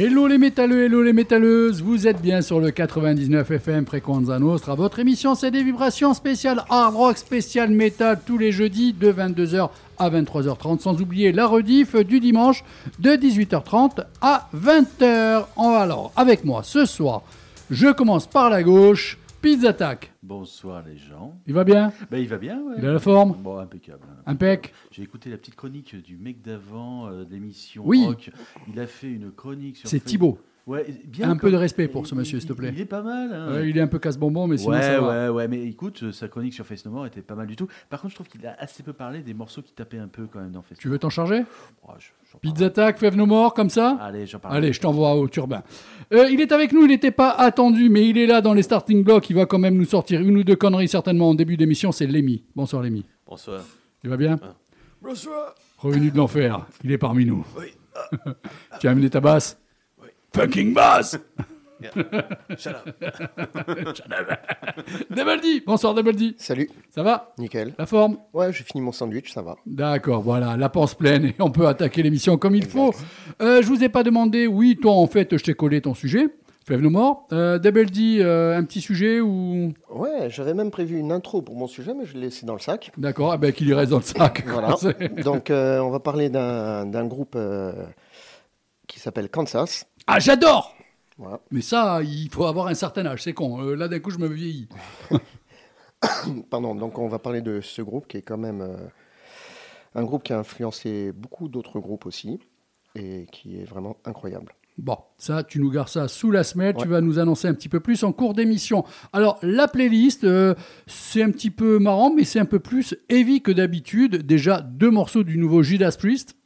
Hello les métalleux, hello les métalleuses, vous êtes bien sur le 99 FM Frequenza Nostra. Votre émission c'est des vibrations spéciales hard rock, spécial metal tous les jeudis de 22h à 23h30, sans oublier la rediff du dimanche de 18h30 à 20h. Alors, avec moi ce soir, je commence par la gauche, Pizza Attack. Bonsoir les gens. Il va bien Ben, il va bien, ouais. Il a la forme Bon, impeccable. Impec J'ai écouté la petite chronique du mec d'avant, euh, de l'émission Oui. rock. Il a fait une chronique sur. C'est Facebook. Thibaut. Ouais, bien. Un peu de respect pour ce il- monsieur, s'il te plaît. Il est pas mal. hein. Ouais, Il est un peu casse-bonbon, mais sinon ouais, ça va. ouais, ouais, mais écoute, euh, sa chronique sur Face No More était pas mal du tout. Par contre, je trouve qu'il a assez peu parlé des morceaux qui tapaient un peu quand même dans Face Tu veux t'en charger? Oh, je- j'en Pizza Attack, Fève No More, comme ça? Allez, j'en parle. Allez, je t'envoie au turbin. Euh, il est avec nous, il n'était pas attendu, mais il est là dans les starting blocks. Il va quand même nous sortir une ou deux conneries, certainement en début d'émission. C'est Lémi. Bonsoir Lémi. Bonsoir. Tu vas bien? Bonsoir. Revenu de l'enfer, il est parmi nous. Oui. tu as amené ta basse? Fucking basse Shut up. Double D Bonsoir Double D. Salut, Ça va? Nickel. La forme? Ouais, j'ai fini mon sandwich, ça va. D'accord, voilà, la panse pleine et on peut attaquer l'émission comme il faut. Euh, je vous ai pas demandé, oui, toi en fait, je t'ai collé ton sujet. Fève no more. Euh, Double D, euh, un petit sujet ou? Ouais, j'avais même prévu une intro pour mon sujet, mais je l'ai laissé dans le sac. D'accord, eh ben, qu'il y reste dans le sac. Voilà. Donc, euh, on va parler d'un d'un groupe euh, qui s'appelle Kansas. Ah, j'adore Voilà. Mais ça, il faut avoir un certain âge, c'est con. Euh, là, d'un coup, je me vieillis. Pardon, donc on va parler de ce groupe qui est quand même euh, un groupe qui a influencé beaucoup d'autres groupes aussi et qui est vraiment incroyable. Bon, ça, tu nous gardes ça sous la semelle. Tu vas nous annoncer un petit peu plus en cours d'émission. Alors, la playlist, euh, c'est un petit peu marrant, mais c'est un peu plus heavy que d'habitude. Déjà, deux morceaux du nouveau Judas Priest,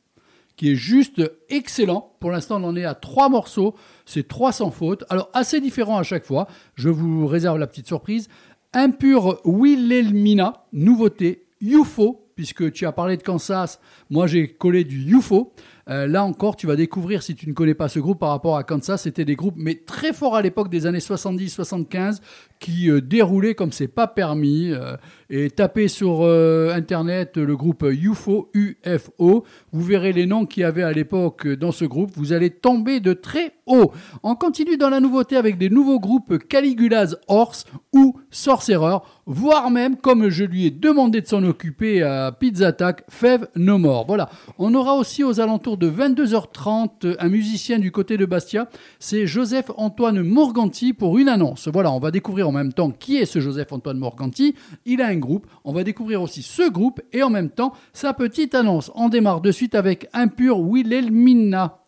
qui est juste excellent. Pour l'instant, on en est à trois morceaux. C'est trois sans faute. Alors, assez différents à chaque fois. Je vous réserve la petite surprise. Impur Wilhelmina, nouveauté. UFO, puisque tu as parlé de Kansas. Moi, j'ai collé du UFO. Euh, là encore, tu vas découvrir si tu ne connais pas ce groupe par rapport à Kansas. C'était des groupes, mais très forts à l'époque des années 70-75, qui euh, déroulaient comme c'est pas permis. euh, et tapez sur euh, internet le groupe UFO, UFO. Vous verrez les noms qu'il y avait à l'époque dans ce groupe. Vous allez tomber de très haut. On continue dans la nouveauté avec des nouveaux groupes Caligula's Horse ou Sorcerer, voire même, comme je lui ai demandé de s'en occuper à Pizza Attack, Fève No More. Voilà. On aura aussi aux alentours de 22h30 un musicien du côté de Bastia. C'est Joseph-Antoine Morganti pour une annonce. Voilà, on va découvrir en même temps qui est ce Joseph-Antoine Morganti. Il a un groupe. On va découvrir aussi ce groupe et en même temps sa petite annonce. On démarre de suite avec Impur Wilhelmina.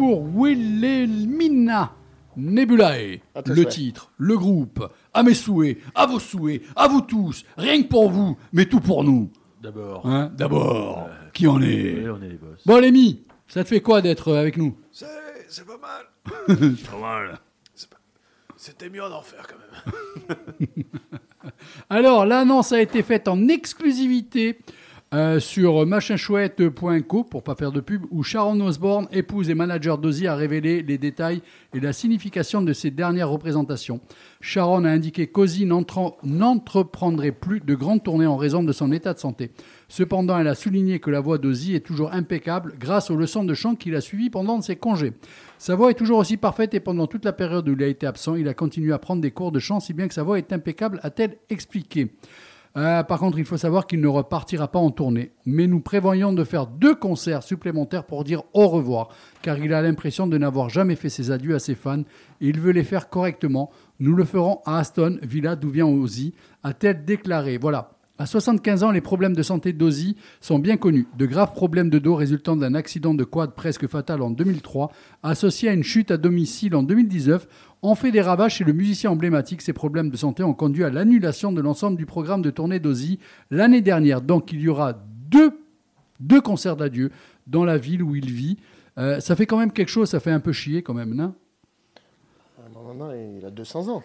Pour Wilhelmina Nebulae. Tes Le titre, le groupe, à mes souhaits, à vos souhaits, à vous tous, rien que pour vous, mais tout pour nous. D'abord. Hein D'abord, qui en est Oui, on est les boss. Bon, Lémi, ça te fait quoi d'être euh, avec nous? C'est c'est pas mal. Pas mal. C'était mieux en enfer quand même. Alors, l'annonce a été faite en exclusivité euh, sur machinchouette.co, pour pas faire de pub, où Sharon Osbourne, épouse et manager d'Ozzy, a révélé les détails et la signification de ses dernières représentations. Sharon a indiqué qu'Ozzy n'entre- n'entreprendrait plus de grandes tournées en raison de son état de santé. Cependant, elle a souligné que la voix d'Ozzy est toujours impeccable grâce aux leçons de chant qu'il a suivies pendant ses congés. Sa voix est toujours aussi parfaite et pendant toute la période où il a été absent, il a continué à prendre des cours de chant, si bien que sa voix est impeccable, a-t-elle expliqué. Euh, par contre, il faut savoir qu'il ne repartira pas en tournée. Mais nous prévoyons de faire deux concerts supplémentaires pour dire au revoir, car il a l'impression de n'avoir jamais fait ses adieux à ses fans et il veut les faire correctement. Nous le ferons à Aston Villa, d'où vient Ozzy, a-t-elle déclaré. Voilà. À 75 ans, les problèmes de santé d'Ozzy sont bien connus. De graves problèmes de dos résultant d'un accident de quad presque fatal en 2003, associé à une chute à domicile en 2019, ont fait des ravages chez le musicien emblématique. Ces problèmes de santé ont conduit à l'annulation de l'ensemble du programme de tournée d'Ozzy l'année dernière. Donc il y aura deux, concerts d'adieu dans la ville où il vit. Euh, ça fait quand même quelque chose, ça fait un peu chier quand même, non? Non, non, non, il a 200 ans.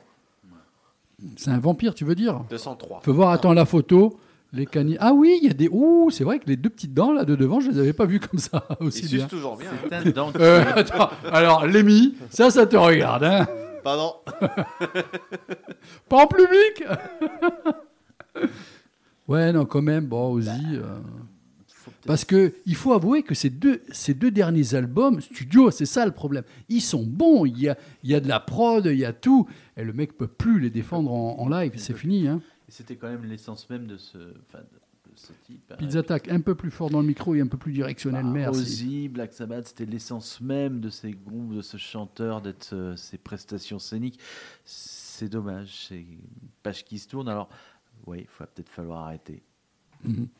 C'est un vampire, tu veux dire 203. Faut voir, attends, la photo. Les canines. Ah oui, il y a des. Ouh, c'est vrai que les deux petites dents là de devant, je les avais pas vues comme ça aussi Il bien. toujours bien. C'est un dentier. Euh, attends, alors Lémi, ça, ça te regarde, hein Pardon. Pas en public Ouais, non, quand même, bon, Ozzy. euh, Parce que il faut avouer que ces deux, ces deux derniers albums, studio, c'est ça le problème. Ils sont bons, il y a, il y a de la prod, il y a tout. Et le mec peut plus les défendre en, en live, c'est fini. Hein. C'était quand même l'essence même de ce, enfin, de, de ce type. hein. Ils attaquent un peu plus fort dans le micro et un peu plus directionnel, Bah, merci. Ozzy, Black Sabbath, c'était l'essence même de ces groupes, de ce chanteur, d'être euh, ces prestations scéniques. C'est dommage, c'est une page qui se tourne. Alors, oui, il va peut-être falloir arrêter.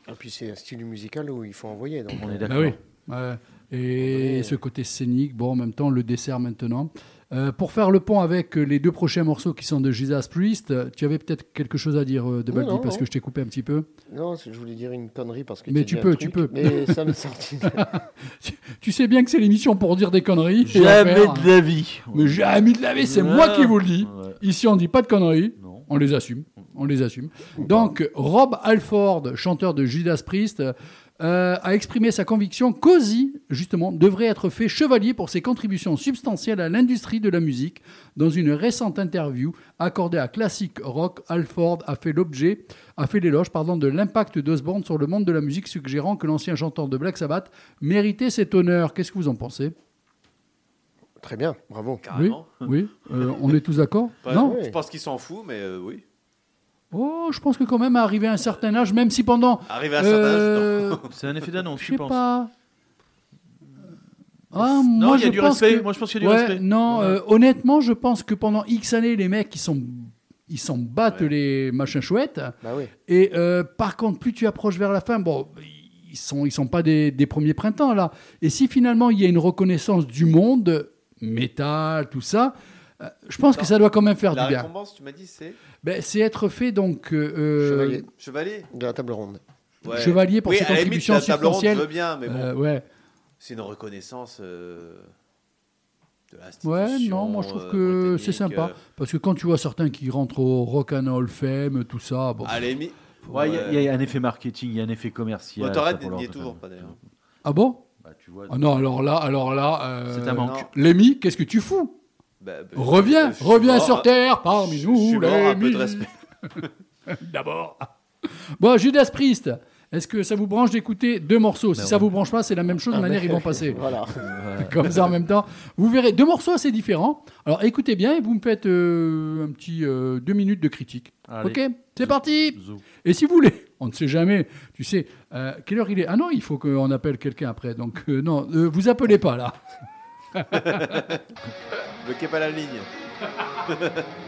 Et puis c'est un style musical où il faut envoyer. Donc, On est d'accord. Bah oui. Ouais. Et Ouais. ce côté scénique, bon, en même temps, le dessert maintenant. Euh, pour faire le pont avec les deux prochains morceaux qui sont de Jesus Priest, tu avais peut-être quelque chose à dire, euh, de Baldi, non, parce non. que je t'ai coupé un petit peu. Non, je voulais dire une connerie parce que Mais tu dit un peux, truc, tu peux. Mais ça m'est sorti. Tu sais bien que c'est l'émission pour dire des conneries. Jamais de la vie. Mais jamais de la vie, c'est moi qui vous le dis. Ouais. Ici, on dit pas de conneries. Non. On les assume. On les assume. Donc, Rob Alford, chanteur de Judas Priest, euh, a exprimé sa conviction qu'Ozzy, justement, devrait être fait chevalier pour ses contributions substantielles à l'industrie de la musique. Dans une récente interview accordée à Classic Rock, Alford a fait l'objet, a fait l'éloge, pardon, de l'impact d'Osborne sur le monde de la musique, suggérant que l'ancien chanteur de Black Sabbath méritait cet honneur. Qu'est-ce que vous en pensez? Très bien, bravo. Carrément. Oui, euh, on est tous d'accord Non Je pense qu'il s'en fout, mais euh, oui. Oh, je pense que quand même, arrivé à un certain âge, même si pendant. Arrivé à un certain âge, euh, non. C'est un effet d'annonce, je je sais pense. pas. Ah, non, moi, il y a je du pense respect. que- Moi, je pense qu'il y a du Ouais, respect. non, Ouais. euh, honnêtement, je pense que pendant X années, les mecs, ils sont, ils s'en battent Ouais. les machins chouettes. Bah oui. Et euh, par contre, plus tu approches vers la fin, bon, ils sont, ils sont pas des, des premiers printemps là. Et si finalement il y a une reconnaissance du monde, métal, tout ça, euh, je pense que ça doit quand même faire La du bien. récompense, tu m'as dit, c'est Ben, c'est être fait donc euh, euh, Chevalier chevalier. de la table ronde. Ouais. chevalier pour oui, ses la limite, contributions la table ronde, je veux bien, mais bon, euh, ouais. c'est une reconnaissance euh, de Ouais, l'institution. non, moi je trouve euh, que c'est sympa. euh, Parce que quand tu vois certains qui rentrent au Rock and Roll Fame, tout ça, bon. à la. Ouais, il y a- il y, a un effet marketing, il y a un effet commercial. Motorhead n'y est toujours pas d'ailleurs. Ah bon? Bah, tu vois, Ah non, alors là, alors là. euh, c'est un manque. Lémi, qu'est-ce que tu fous? Bah, bah, Reviens, je reviens sur terre parmi Je nous, Lémi. D'abord. Bon, Judas Priest, est-ce que ça vous branche d'écouter deux morceaux? Si Ben ça vous branche pas, c'est la même chose, de Ah, manière ils vont passer. Voilà. Comme ça en même temps. Vous verrez deux morceaux assez différents. Alors écoutez bien et vous me faites euh, un petit euh, deux minutes de critique. Allez. Ok? C'est parti Zou. Et si vous voulez, on ne sait jamais, tu sais, euh, quelle heure il est? Ah non, il faut qu'on appelle quelqu'un après. Donc euh, non, euh, vous appelez pas là. Bloquez pas la ligne.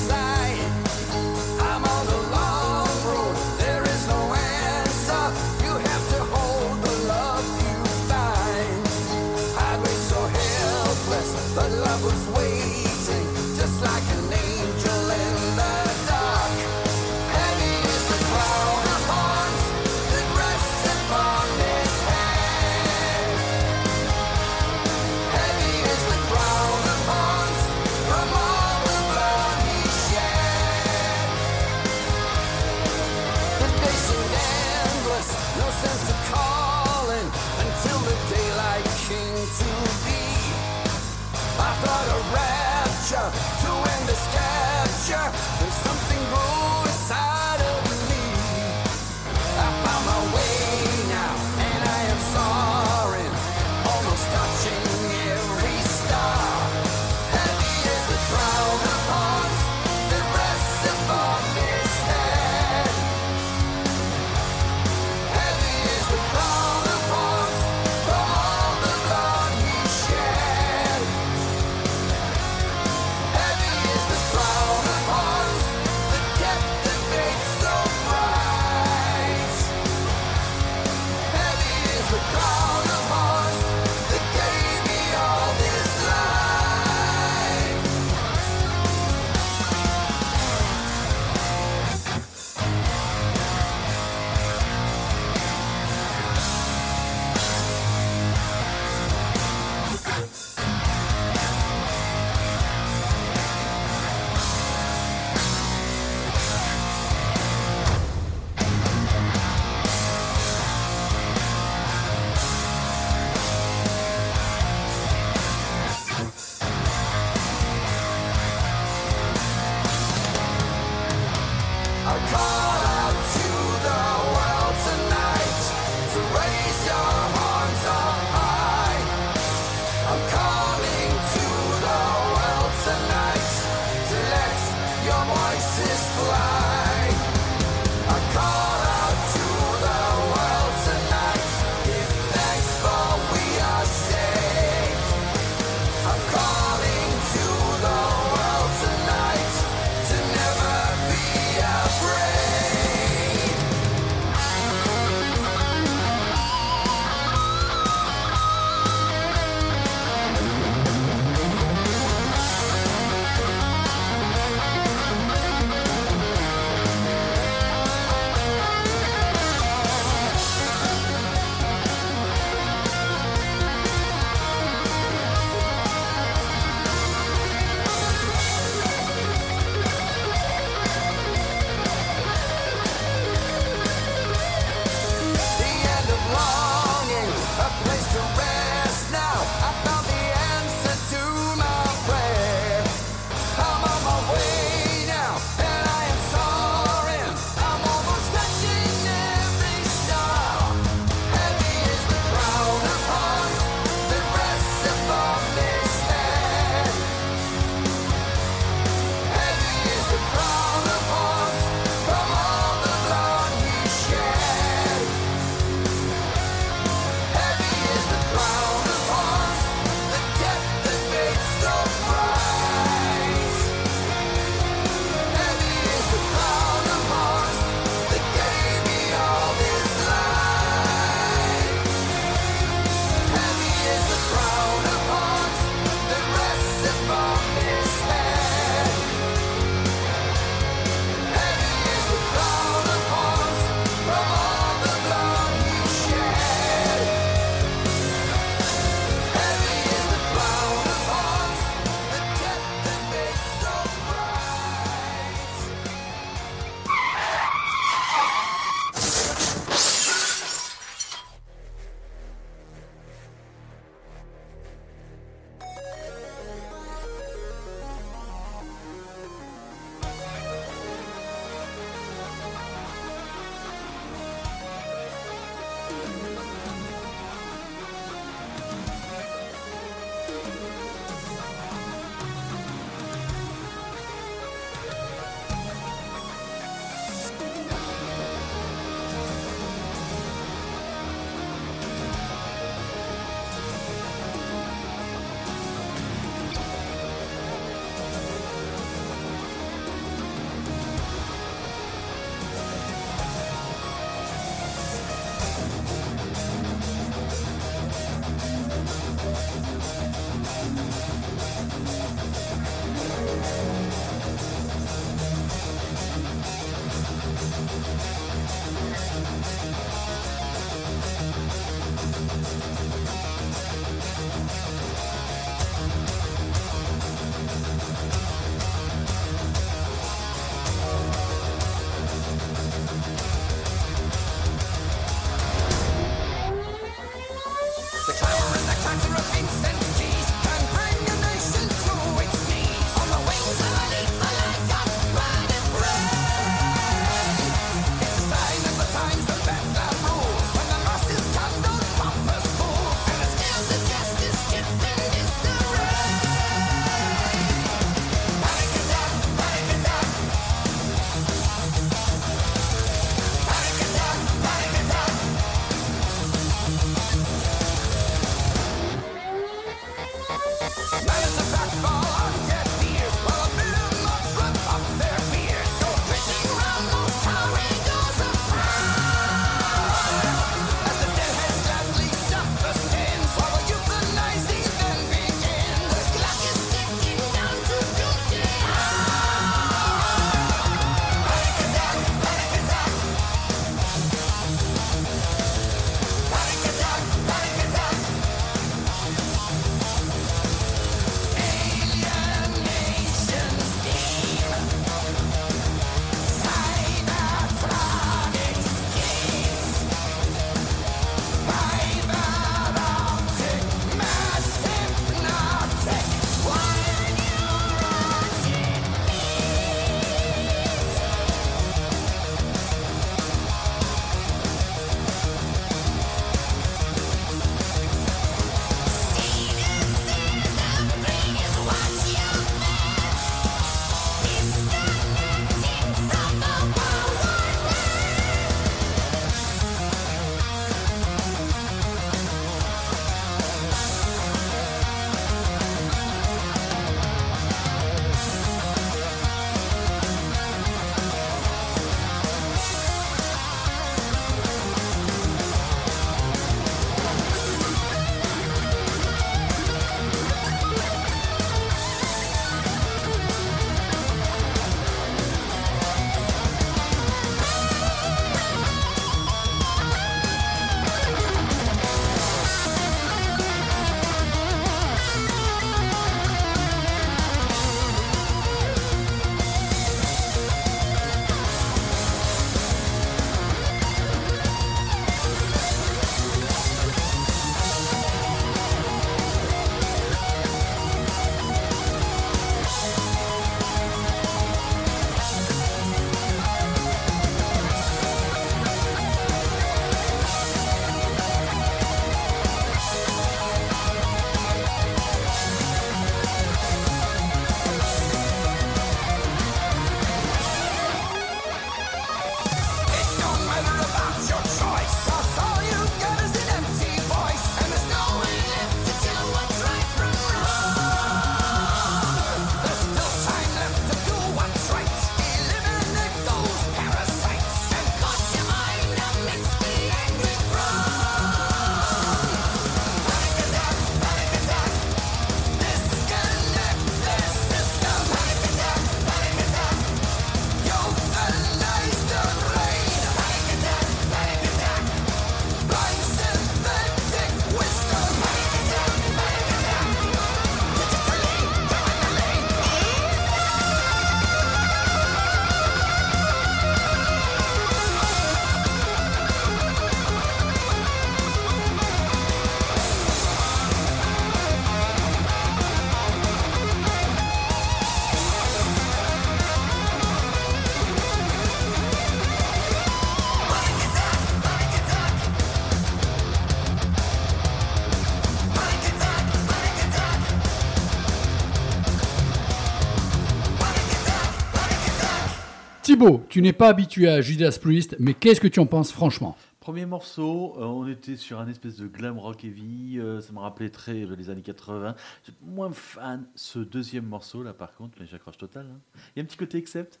tu n'es pas habitué à Judas Priest, mais qu'est-ce que tu en penses franchement? Premier morceau, euh, on était sur un espèce de glam rock heavy, euh, ça me rappelait très euh, les années 80. J'ai moins fan ce deuxième morceau là par contre, mais j'accroche total. hein. Il y a un petit côté accept?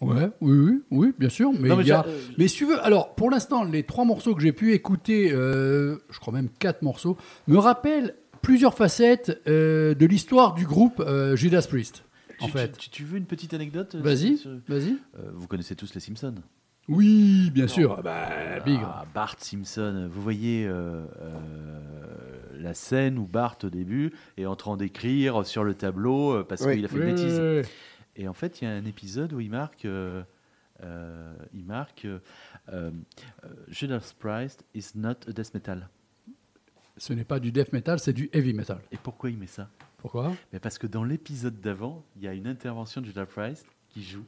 Ouais, oui, oui, oui, bien sûr. Mais, Non, mais il y a- euh, mais si tu veux, alors pour l'instant, les trois morceaux que j'ai pu écouter, euh, je crois même quatre morceaux, me rappellent plusieurs facettes euh, de l'histoire du groupe euh, Judas Priest. En Tu, fait, tu, tu veux une petite anecdote euh, vas-y, sur- vas-y. Euh, Vous connaissez tous les Simpsons Oui, bien sûr. Ah bah, big. Ah, Bart Simpson, vous voyez euh, euh, la scène où Bart au début est en train d'écrire sur le tableau parce Oui. qu'il a fait une bêtise. Et en fait, il y a un épisode où il marque, euh, euh, il marque euh, euh, Judas Priest is not a death metal. Ce n'est pas du death metal, c'est du heavy metal. Et pourquoi il met ça? Pourquoi Mais Parce que dans l'épisode d'avant, il y a une intervention de Judas Priest qui joue.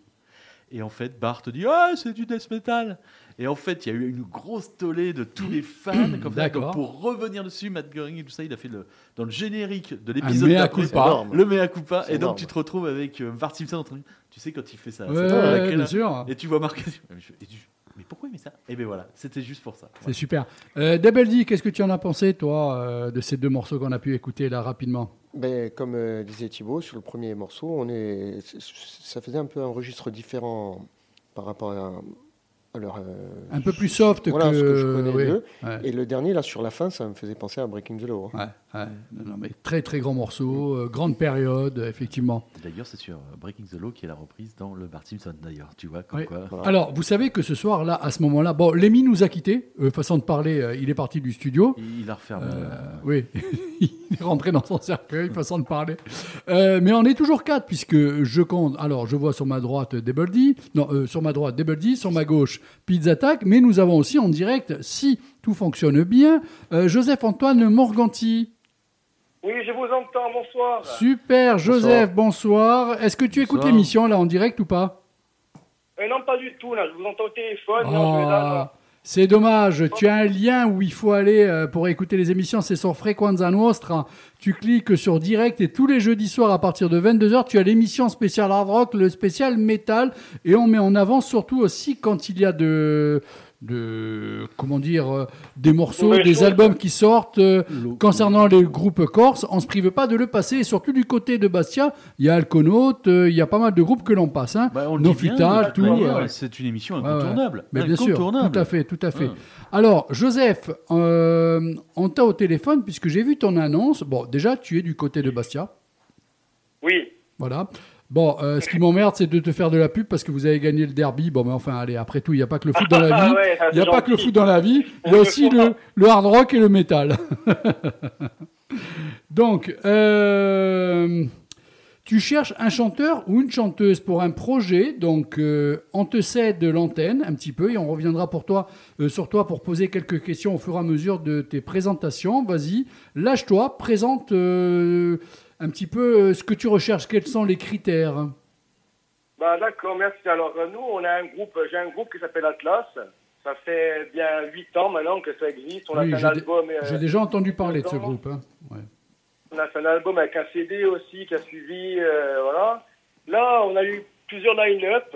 Et en fait, Bart dit Ah, c'est du death metal Et en fait, il y a eu une grosse tollée de tous les fans. comme ça. Pour revenir dessus, Matt Göring et tout ça, il a fait le, dans le générique de l'épisode mea d'après, le mea culpa. Et donc, énorme. tu te retrouves avec euh, Bart Simpson en train de. Tu sais, quand il fait ça. Ouais, ouais, bien là. sûr. Et tu vois marqué. Et tu- Mais pourquoi il met ça? Et bien voilà, c'était juste pour ça. C'est super. Euh, Double D, qu'est-ce que tu en as pensé, toi, euh, de ces deux morceaux qu'on a pu écouter là rapidement? Ben, comme euh, disait Thibaut, sur le premier morceau, on est, ça faisait un peu un registre différent par rapport à, leur. euh, Un peu plus soft voilà, que. ce que je connais oui. d'eux. Ouais. Et le dernier, là, sur la fin, ça me faisait penser à Breaking the Law. hein. Ouais, ouais. Non, non, mais très très grand morceau, euh, grande période, effectivement. D'ailleurs, c'est sur Breaking the Law qui est la reprise dans le Bart Simpson, d'ailleurs. Tu vois, comme quoi. Voilà. Alors, vous savez que ce soir-là, à ce moment-là, bon, Lémi nous a quittés, euh, façon de parler, euh, il est parti du studio. Il, il a refermé. Euh, euh, oui, il est rentré dans son cercueil, façon de parler. Euh, mais on est toujours quatre, puisque je compte. Alors, je vois sur ma droite Double D, non, euh, sur ma droite Double D, sur ma gauche Pizza Attack, mais nous avons aussi en direct, si tout fonctionne bien, euh, Joseph-Antoine Morganti. Oui, je vous entends, bonsoir. Super, Joseph, bonsoir. Est-ce que tu écoutes l'émission là en direct ou pas? Euh, non, pas du tout, là, je vous entends au téléphone. là, Ah, c'est dommage. Tu as un lien où il faut aller euh, pour écouter les émissions. C'est sur Frequenza Nostra. Tu cliques sur direct et tous les jeudis soirs à partir de 22h, tu as l'émission spéciale hard rock, le spécial métal. Et on met en avant surtout aussi quand il y a de. De comment dire euh, des morceaux, des albums qui sortent euh, concernant les groupes corses, on se prive pas de le passer et surtout du côté de Bastia, il y a Alconaut, euh, il y a pas mal de groupes que l'on passe hein. bah, on No tout. C'est une émission Ouais, ouais. incontournable. Mais bien sûr, tout à fait, tout à fait. Ouais. Alors, Joseph, euh, on t'a au téléphone puisque j'ai vu ton annonce. Bon, déjà, tu es du côté de Bastia. Oui. Voilà. Bon, euh, ce qui m'emmerde, c'est de te faire de la pub parce que vous avez gagné le derby. Bon, mais enfin, allez, après tout, il n'y a pas que le foot dans la Ah vie. Il n'y a pas que le foot dans la vie. Il y a aussi le hard rock et le métal. Donc, euh, tu cherches un chanteur ou une chanteuse pour un projet. Donc, euh, on te cède l'antenne un petit peu et on reviendra pour toi, sur toi pour poser quelques questions au fur et à mesure de tes présentations. Vas-y, lâche-toi, présente un petit peu euh, ce que tu recherches. Quels sont les critères? Bah, d'accord, merci. Alors, euh, nous, on a un groupe, j'ai un groupe qui s'appelle Atlas. Ça fait bien 8 ans maintenant que ça existe. On a Oui, fait un album. euh, J'ai déjà entendu parler de ce groupe. hein. Ouais. On a fait un album avec un CD aussi qui a suivi, euh, voilà. Là, on a eu plusieurs line-up.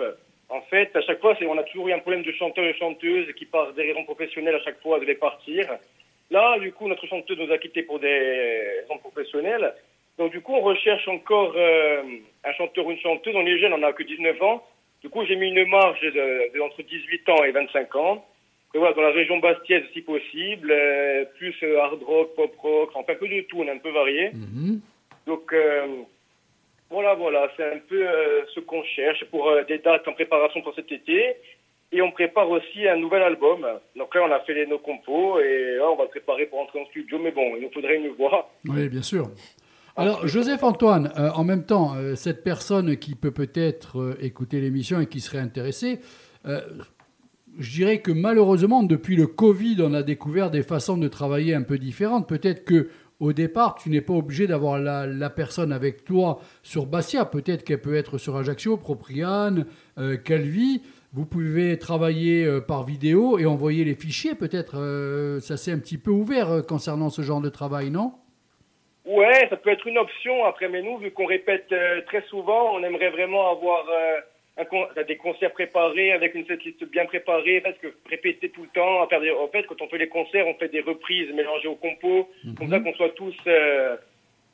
En fait, à chaque fois, on a toujours eu un problème de chanteur et chanteuse qui, par des raisons professionnelles, à chaque fois, devaient partir. Là, du coup, notre chanteuse nous a quittés pour des raisons professionnelles. Donc, du coup, on recherche encore euh, un chanteur ou une chanteuse. On est jeune, on n'a que 19 ans. Du coup, j'ai mis une marge de, de entre 18 ans et 25 ans. Et voilà, dans la région bastiaise si possible, euh, plus euh, hard rock, pop rock, enfin un peu de tout, on est un peu varié. Mhm. Donc euh, voilà, voilà, c'est un peu ce qu'on cherche pour des dates en préparation pour cet été. Et on prépare aussi un nouvel album. Donc là, on a fait les, nos compos et là, on va le préparer pour entrer en studio. Mais bon, il nous faudrait une voix. Oui, bien sûr. Alors, Joseph-Antoine, euh, en même temps, euh, cette personne qui peut peut-être euh, écouter l'émission et qui serait intéressée, je dirais que malheureusement, depuis le Covid, on a découvert des façons de travailler un peu différentes. Peut-être que au départ, tu n'es pas obligé d'avoir la, la personne avec toi sur Bastia. Peut-être qu'elle peut être sur Ajaccio, Propriane, Calvi. Vous pouvez travailler par vidéo et envoyer les fichiers. Peut-être, ça c'est un petit peu ouvert concernant ce genre de travail, non? Ouais, ça peut être une option après, mais nous, vu qu'on répète euh, très souvent, on aimerait vraiment avoir euh, un con- t'as des concerts préparés avec une setlist bien préparée, parce que répéter tout le temps. à faire des- En fait, quand on fait les concerts, on fait des reprises mélangées au compo, comme ça qu'on soit tous euh,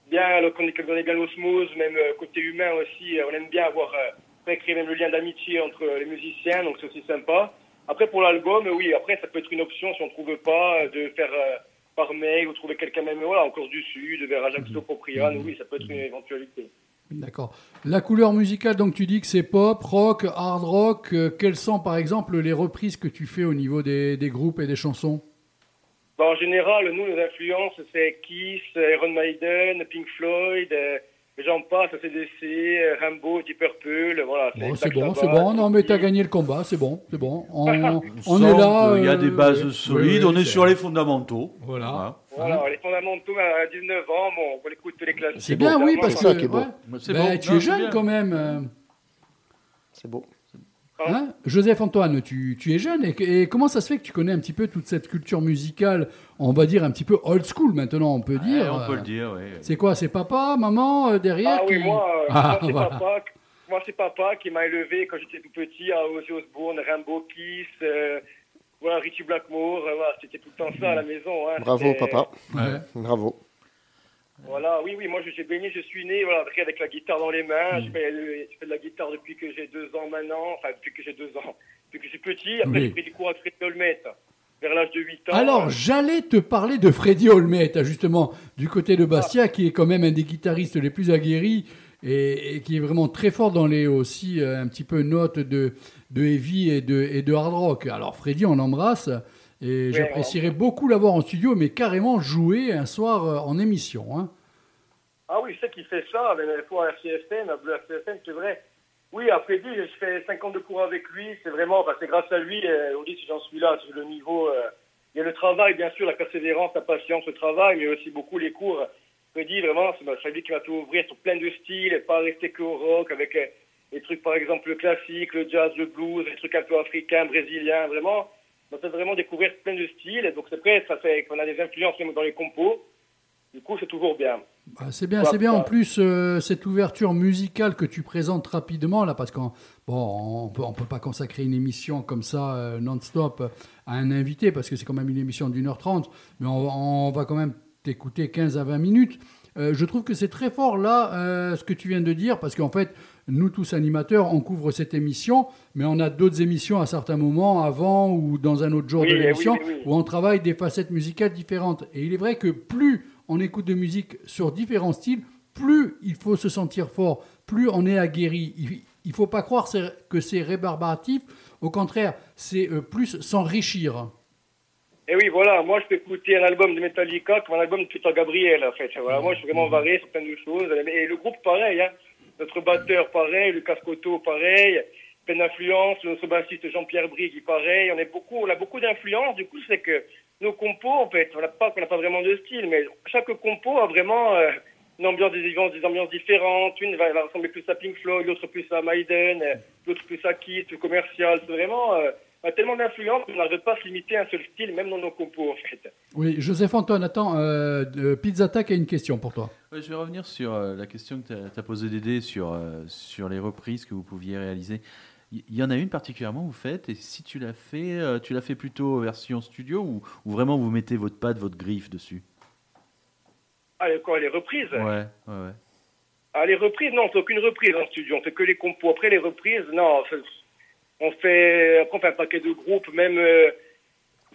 bien, qu'on ait, bien l'osmose, même euh, côté humain aussi. on aime bien avoir créer même le lien d'amitié entre les musiciens, donc c'est aussi sympa. Après, pour l'album, oui, après, ça peut être une option si on trouve pas de faire par mail ou trouver quelqu'un même voilà, en Corse du Sud, vers Ajaccio Propriano, oui, ça peut être une éventualité. D'accord. La couleur musicale, donc tu dis que c'est pop, rock, hard rock. euh, quelles sont par exemple les reprises que tu fais au niveau des, des groupes et des chansons? Bah, en général, nous, nos influences, c'est Kiss, Iron Maiden, Pink Floyd, euh, j'en passe, CDC, euh, Rambo, Deep Purple, voilà. C'est bon, c'est bon. Non, mais t'as gagné le combat, c'est bon, c'est bon. On, On on sent est là. qu'il y a euh, des bases oui, solides, oui, on est sur les fondamentaux. Voilà. Voilà, les fondamentaux à 19 ans, bon, on écoute les classiques. C'est bien, oui, parce c'est que ça qui est beau. Ben, bon. tu Non, es jeune bien. quand même. euh, C'est beau. Hein Joseph Antoine, tu, tu es jeune et, et comment ça se fait que tu connais un petit peu toute cette culture musicale, on va dire un petit peu old school maintenant, on peut Ouais, dire? on peut le dire, oui. C'est quoi C'est papa, maman euh, derrière Ah oui, moi, euh, Ah, moi, c'est voilà. papa, moi, c'est papa qui m'a élevé quand j'étais tout petit à Ozzy Osbourne, Rambo Kiss, euh, voilà, Richie Blackmore, euh, voilà, c'était tout le temps ça à la maison. Hein, Bravo, papa. Ouais. Bravo. Voilà, oui, oui, moi je- j'ai baigné, je suis né voilà, avec- la guitare dans les mains. Mm. Je, fais, euh, je fais de la guitare depuis que j'ai deux ans maintenant, enfin depuis que j'ai deux ans, depuis que je suis petit. Après, Oui. j'ai pris des cours à Fred Olmet vers l'âge de 8 ans. Alors, j'allais te parler de Freddy Olmet, justement, du côté de Bastia, qui est quand même un des guitaristes les plus aguerris et, et qui est vraiment très fort dans les aussi euh, un petit peu notes de, de heavy et de, et de hard rock. Alors, Freddy, on l'embrasse et j'apprécierais beaucoup l'avoir en studio, mais carrément jouer un soir euh, en émission. Hein. Ah oui, je sais qu'il fait ça, avec la fois à RCFM, à Bleu RCFM, c'est vrai. Oui, après dit, je fais 52 cours avec lui, c'est vraiment, bah, c'est grâce à lui, euh, on dit si j'en suis là, sur le niveau, euh, il y a le travail, bien sûr, la persévérance, la patience, le travail, mais aussi beaucoup les cours. Freddy, vraiment, c'est lui qui m'a tout ouvrir sur plein de styles, et pas rester que au rock, avec euh, des trucs, par exemple, le classique, le jazz, le blues, des trucs un peu africains, brésiliens, vraiment. Ça fait vraiment découvrir plein de styles, donc c'est vrai, ça fait qu'on a des influences même dans les compos. Du coup, c'est toujours bien. Bah, c'est bien, c'est bien. En plus, euh, cette ouverture musicale que tu présentes rapidement là, parce qu'on bon, on peut, on peut pas consacrer une émission comme ça euh, non-stop à un invité parce que c'est quand même une émission d'une heure trente, mais on, va- on va quand même t'écouter 15 à 20 minutes. Euh, je trouve que c'est très fort là euh, ce que tu viens de dire parce qu'en fait, nous tous animateurs, on couvre cette émission, mais on a d'autres émissions à certains moments avant ou dans un autre jour Oui, de oui, l'émission oui, oui. où on travaille des facettes musicales différentes. Et il est vrai que plus on écoute de musique sur différents styles, plus il faut se sentir fort, plus on est aguerri. Il ne faut pas croire que c'est rébarbatif, au contraire, c'est euh, plus s'enrichir. Et oui, voilà, moi je peux écouter un album de Metallica comme un album de Peter Gabriel, en fait. Voilà, moi je suis vraiment varié sur plein de choses. Et le groupe, pareil, hein. Notre batteur, pareil, Lucas Cotto, pareil. Plein d'influence. Notre bassiste Jean-Pierre Brigui, pareil. On, est beaucoup, on a beaucoup d'influence. Du coup, c'est que nos compos, en fait, on n'a pas, on n'a pas vraiment de style, mais chaque compo a vraiment euh, une ambiance, des, ambiances- différentes. Une va, va ressembler plus à Pink Floyd, l'autre plus à Maiden, euh, l'autre plus à Kiss, plus commercial. C'est vraiment, euh, a tellement d'influence qu'on n'arrive pas à se limiter à un seul style, même dans nos compos, en fait. Oui, Joseph Antoine, attends, euh, Pizza Tac a une question pour toi. Ouais, je vais revenir sur euh, la question que tu as, posée Dédé sur, euh, sur les reprises que vous pouviez réaliser. Il y, y en a une particulièrement que vous faites, et si tu l'as fait, euh, tu l'as fait plutôt version studio ou, ou vraiment vous mettez votre patte, votre griffe dessus? Ah, les- quoi, les reprises? Ouais, ouais, ouais. Ah, les reprises, non, on fait aucune reprise en studio, on fait que les compos. Après, les reprises, non, c'est- on fait, après, on fait un paquet de groupes, même, euh,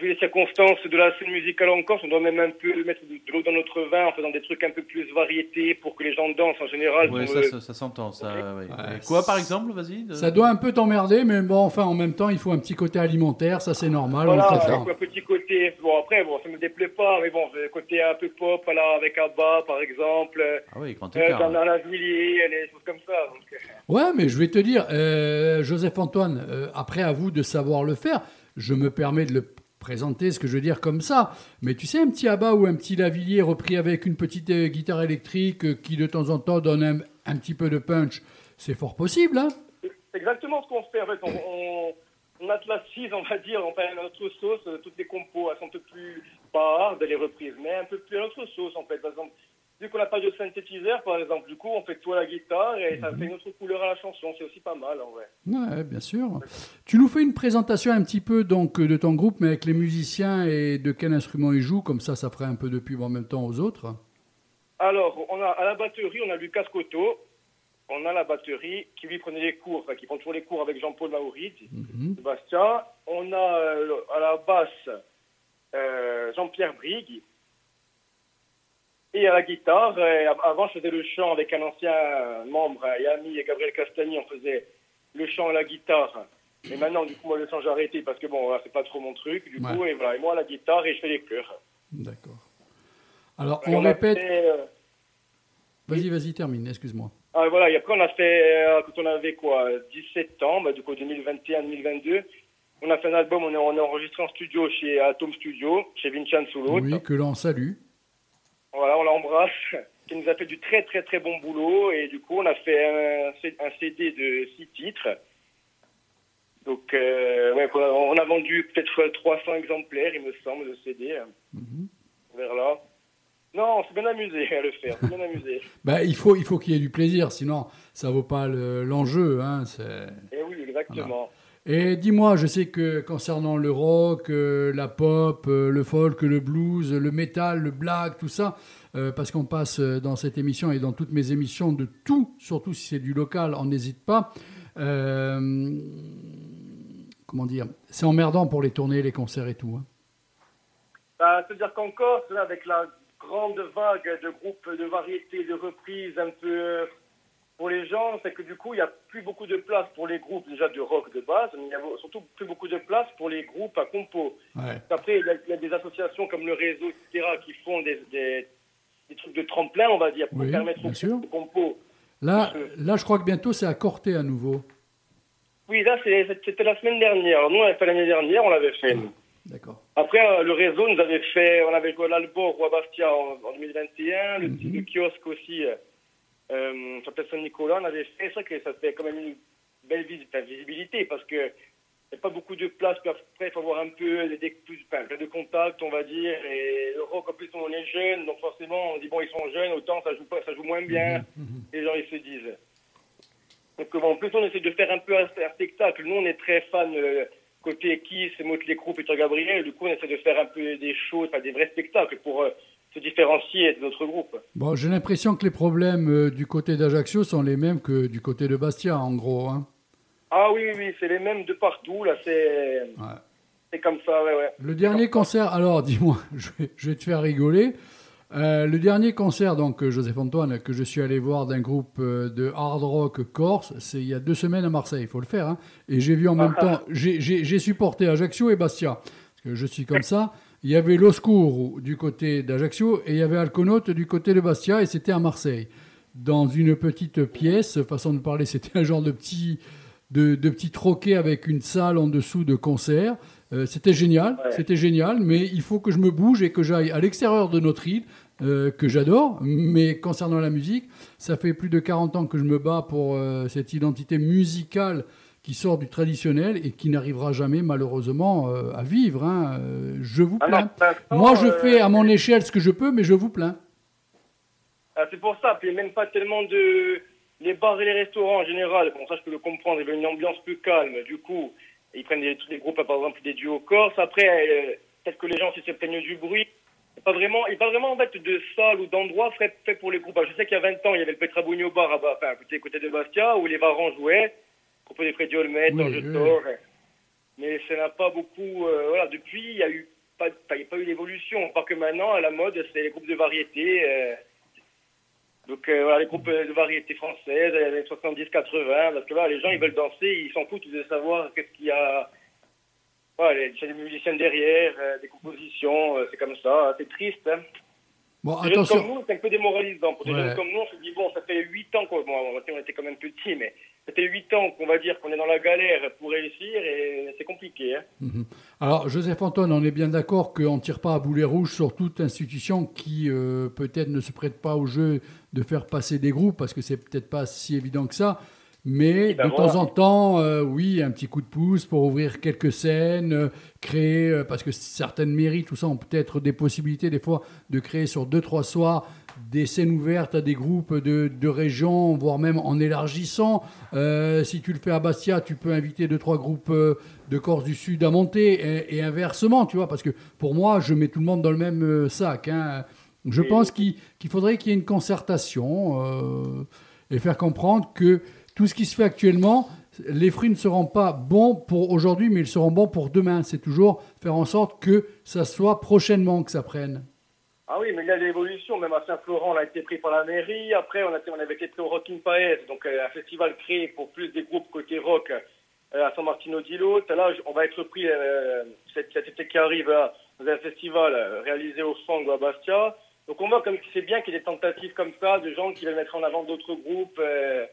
vu les circonstances de la scène musicale en Corse, on doit même un peu mettre de, de l'eau dans notre vin en faisant des trucs un peu plus variétés pour que les gens dansent en général. Pour, ça, euh, ça, ça s'entend, ça. ouais. Ouais, Et quoi, par exemple, vas-y de- Ça doit un peu t'emmerder, mais bon, enfin, en même temps, il faut un petit côté alimentaire, ça c'est normal. on le Voilà, avec un petit côté, bon après, bon, ça me déplaît pas, mais bon, le côté un peu pop, là, avec Abba, par exemple, Ah oui, quand euh, écart. dans, dans la Villiers, des choses comme ça. Donc, euh, Ouais, mais je vais te dire, euh, Joseph Antoine, euh, après à vous de savoir le faire, je me permets de le présenter, ce que je veux dire comme ça, mais tu sais, un petit abat ou un petit lavillier repris avec une petite euh, guitare électrique euh, qui de temps en temps donne un, un petit peu de punch, c'est fort possible, hein? C'est exactement ce qu'on fait. En fait, on, on, on atlasise, on va dire, on fait notre sauce. euh, Toutes les compos, elles sont un peu plus pas hard, les reprises, mais un peu plus à notre sauce, en fait. Par exemple, vu qu'on n'a pas de synthétiseur, par exemple, du coup, on fait tout à la guitare et ça fait une autre couleur à la chanson. C'est aussi pas mal, en vrai. Ouais, bien sûr. Tu nous fais une présentation un petit peu donc de ton groupe, mais avec les musiciens et de quel instrument ils jouent, comme ça, ça ferait un peu de pub en même temps aux autres. Alors, on a, à la batterie, on a Lucas Cotto. On a la batterie qui lui prenait les cours, enfin, qui prend toujours les cours avec Jean-Paul Maurice, Mhm. Sébastien. On a euh, à la basse euh, Jean-Pierre Brigue. Et à la guitare, euh, avant je faisais le chant avec un ancien membre, euh, Yami et Gabriel Castagni, on faisait le chant et la guitare. Et maintenant, du coup, moi, le chant, j'ai arrêté parce que bon, voilà, c'est pas trop mon truc, du Ouais. coup, et voilà. Et moi, la guitare et je fais les chœurs. D'accord. Alors, Et on répète. euh, Vas-y, vas-y, termine, excuse-moi. Ah, voilà, et après, on a fait, euh, quand on avait quoi, 17 ans, bah, du coup, 2021-2022, on a fait un album, on est, on est enregistré en studio chez Atom Studio, chez Vincenzo Loth. Oui, que l'on salue. Voilà, on l'embrasse, qui nous a fait du très, très, très bon boulot, et du coup, on a fait un, un CD de 6 titres. Donc, euh, ouais, on a, vendu peut-être 300 exemplaires, il me semble, de CD, euh, Mhm. vers là. Non, on s'est bien amusé à le faire, bien amusé. Bah, il faut, il faut qu'il y ait du plaisir, sinon ça vaut pas le- l'enjeu. hein, c'est- Et oui, exactement. Et dis-moi, je sais que concernant le rock, euh, la pop, euh, le folk, le blues, le metal, le black, tout ça, euh, parce qu'on passe dans cette émission et dans toutes mes émissions de tout, surtout si c'est du local, on n'hésite pas. Comment dire? C'est emmerdant pour les tournées, les concerts et tout. hein. Bah, C'est-à-dire qu'en Corse, avec la grande vague de groupes de variétés, de reprises un peu pour les gens, c'est que du coup, il n'y a plus beaucoup de place pour les groupes déjà de rock de base, mais il n'y a surtout plus beaucoup de place pour les groupes à compo. Ouais. Après, il y, a, il y a des associations comme le réseau, etc., qui font des, des, des trucs de tremplin, on va dire, pour Oui, permettre aux sûr. groupes de compo. Là, là, je crois que bientôt c'est à Corté à nouveau. Oui, là, c'était la semaine dernière. Nous, on l'avait fait l'année dernière, on l'avait fait. nous. D'accord. Après, euh, le réseau nous avait fait, on avait joué à l'Albor ou à Bastia en, en 2021, le, Mhm. le kiosque aussi, euh, euh, s'appelle Saint-Nicolas, on avait fait ça, que ça fait quand même une belle vis- enfin, visibilité parce que n'y a pas beaucoup de place, puis après, il faut avoir un peu des, plus, enfin, de contacts, on va dire, et le rock, en plus, on est jeune, donc forcément, on dit, bon, ils sont jeunes, autant ça joue, pas, ça joue moins bien, Mhm. les gens, ils se disent. Donc, bon, en plus, on essaie de faire un peu un, un spectacle. Nous, on est très fans euh, côté Kiss, Motley Crue, Peter Gabriel. Du coup, on essaie de faire un peu des shows, enfin, des vrais spectacles pour euh, se différencier des autres groupes. Bon, j'ai l'impression que les problèmes euh, du côté d'Ajaccio sont les mêmes que du côté de Bastia, en gros. hein. Ah oui, oui, oui, c'est les mêmes de partout. Là, c'est Ouais. c'est comme ça, ouais, ouais. Le dernier concert, alors dis-moi, je vais, je vais te faire rigoler. Euh, le dernier concert, donc euh, Joseph Antoine, que je suis allé voir d'un groupe de hard rock corse, c'est il y a deux semaines à Marseille, il faut le faire. hein. Et j'ai vu en même temps, j'ai- j'ai j'ai supporté Ajaccio et Bastia, parce que je suis comme ça. Il y avait l'Oscour du côté d'Ajaccio et il y avait Alconote du côté de Bastia, et c'était à Marseille. Dans une petite pièce, façon de parler, c'était un genre de petit, de, de petit troquet avec une salle en dessous de concert. Euh, c'était génial, Ouais. c'était génial, mais il faut que je me bouge et que j'aille à l'extérieur de notre île, euh, que j'adore. Mais concernant la musique, ça fait plus de 40 ans que je me bats pour euh, cette identité musicale qui sort du traditionnel et qui n'arrivera jamais malheureusement euh, à vivre. hein. Euh, je vous Ah non, plains. Moi, je euh, fais à mon échelle ce que je peux, mais je vous plains. Ah, c'est pour ça, puis même pas tellement de... Les bars et les restaurants en général, bon ça je peux le comprendre, il y a une ambiance plus calme, du coup, ils prennent des, des groupes, par exemple des duos corse, après, peut-être que les gens se plaignent du bruit, il pas vraiment, il y a pas vraiment en fait de salles ou d'endroits faits faits pour les groupes. Alors, je sais qu'il y a 20 ans, il y avait le Petrabugno Bar à, enfin, à côté, côté de Bastia, où les varans jouaient, proposé Freddy Olmet, Oui, Ange oui. Thor, mais ça n'a pas beaucoup, euh, voilà, depuis, il y a eu pas, y a pas eu d'évolution, part que maintenant, à la mode, c'est les groupes de variété, euh, donc euh, voilà, les groupes de variété française, les années 70-80, parce que là, les gens, ils veulent danser, ils s'en foutent de savoir qu'est-ce qu'il y a. Voilà, les- il y a des musiciens derrière, des compositions, c'est comme ça, c'est triste. Hein. Bon, jeunes comme attention. nous, c'est un peu démoralisant. Pour des Ouais. jeunes comme nous, on se dit, bon, ça fait 8 ans qu'on bon, on était quand même petits, mais ça fait 8 ans qu'on va dire qu'on est dans la galère pour réussir et c'est compliqué. Hein. Mhm. Alors, Joseph Antoine, on est bien d'accord qu'on ne tire pas à boulet rouge sur toute institution qui euh, peut-être ne se prête pas au jeu de faire passer des groupes, parce que c'est peut-être pas si évident que ça. Mais Et ben de voilà. temps en temps, euh, oui, un petit coup de pouce pour ouvrir quelques scènes, euh, créer, euh, parce que certaines mairies, tout ça, ont peut-être des possibilités des fois de créer sur deux, trois soirs des scènes ouvertes à des groupes de, de régions, voire même en élargissant. Euh, si tu le fais à Bastia, tu peux inviter deux, trois groupes euh, de Corse du Sud à monter et, et inversement, tu vois, parce que pour moi, je mets tout le monde dans le même euh, sac. hein. Je pense qu'il faudrait qu'il y ait une concertation euh, et faire comprendre que tout ce qui se fait actuellement, les fruits ne seront pas bons pour aujourd'hui, mais ils seront bons pour demain. C'est toujours faire en sorte que ça soit prochainement que ça prenne. Ah oui, mais il y a l'évolution. Même à Saint-Florent, on a été pris par la mairie. Après, on, a, on avait été au Rockin' Paes, donc euh, un festival créé pour plus des groupes côté rock euh, à San Martino di. Là, on va être pris euh, cet, qui arrive là, dans un festival euh, réalisé au Fango à Bastia. Donc on voit comme c'est bien qu'il y ait des tentatives comme ça, de gens qui veulent mettre en avant d'autres groupes. Euh,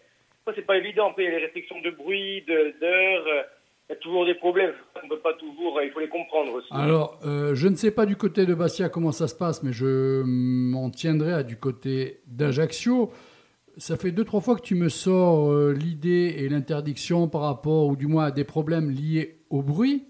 c'est pas évident. Après, il y a les restrictions de bruit, d'heures. Il y a toujours des problèmes. On peut pas toujours. euh, Il faut les comprendre aussi. Alors, euh, je ne sais pas du côté de Bastia comment ça se passe, mais je m'en tiendrai à du côté d'Ajaccio. Ça fait deux, trois fois que tu me sors euh, l'idée et l'interdiction par rapport, ou du moins à des problèmes liés au bruit.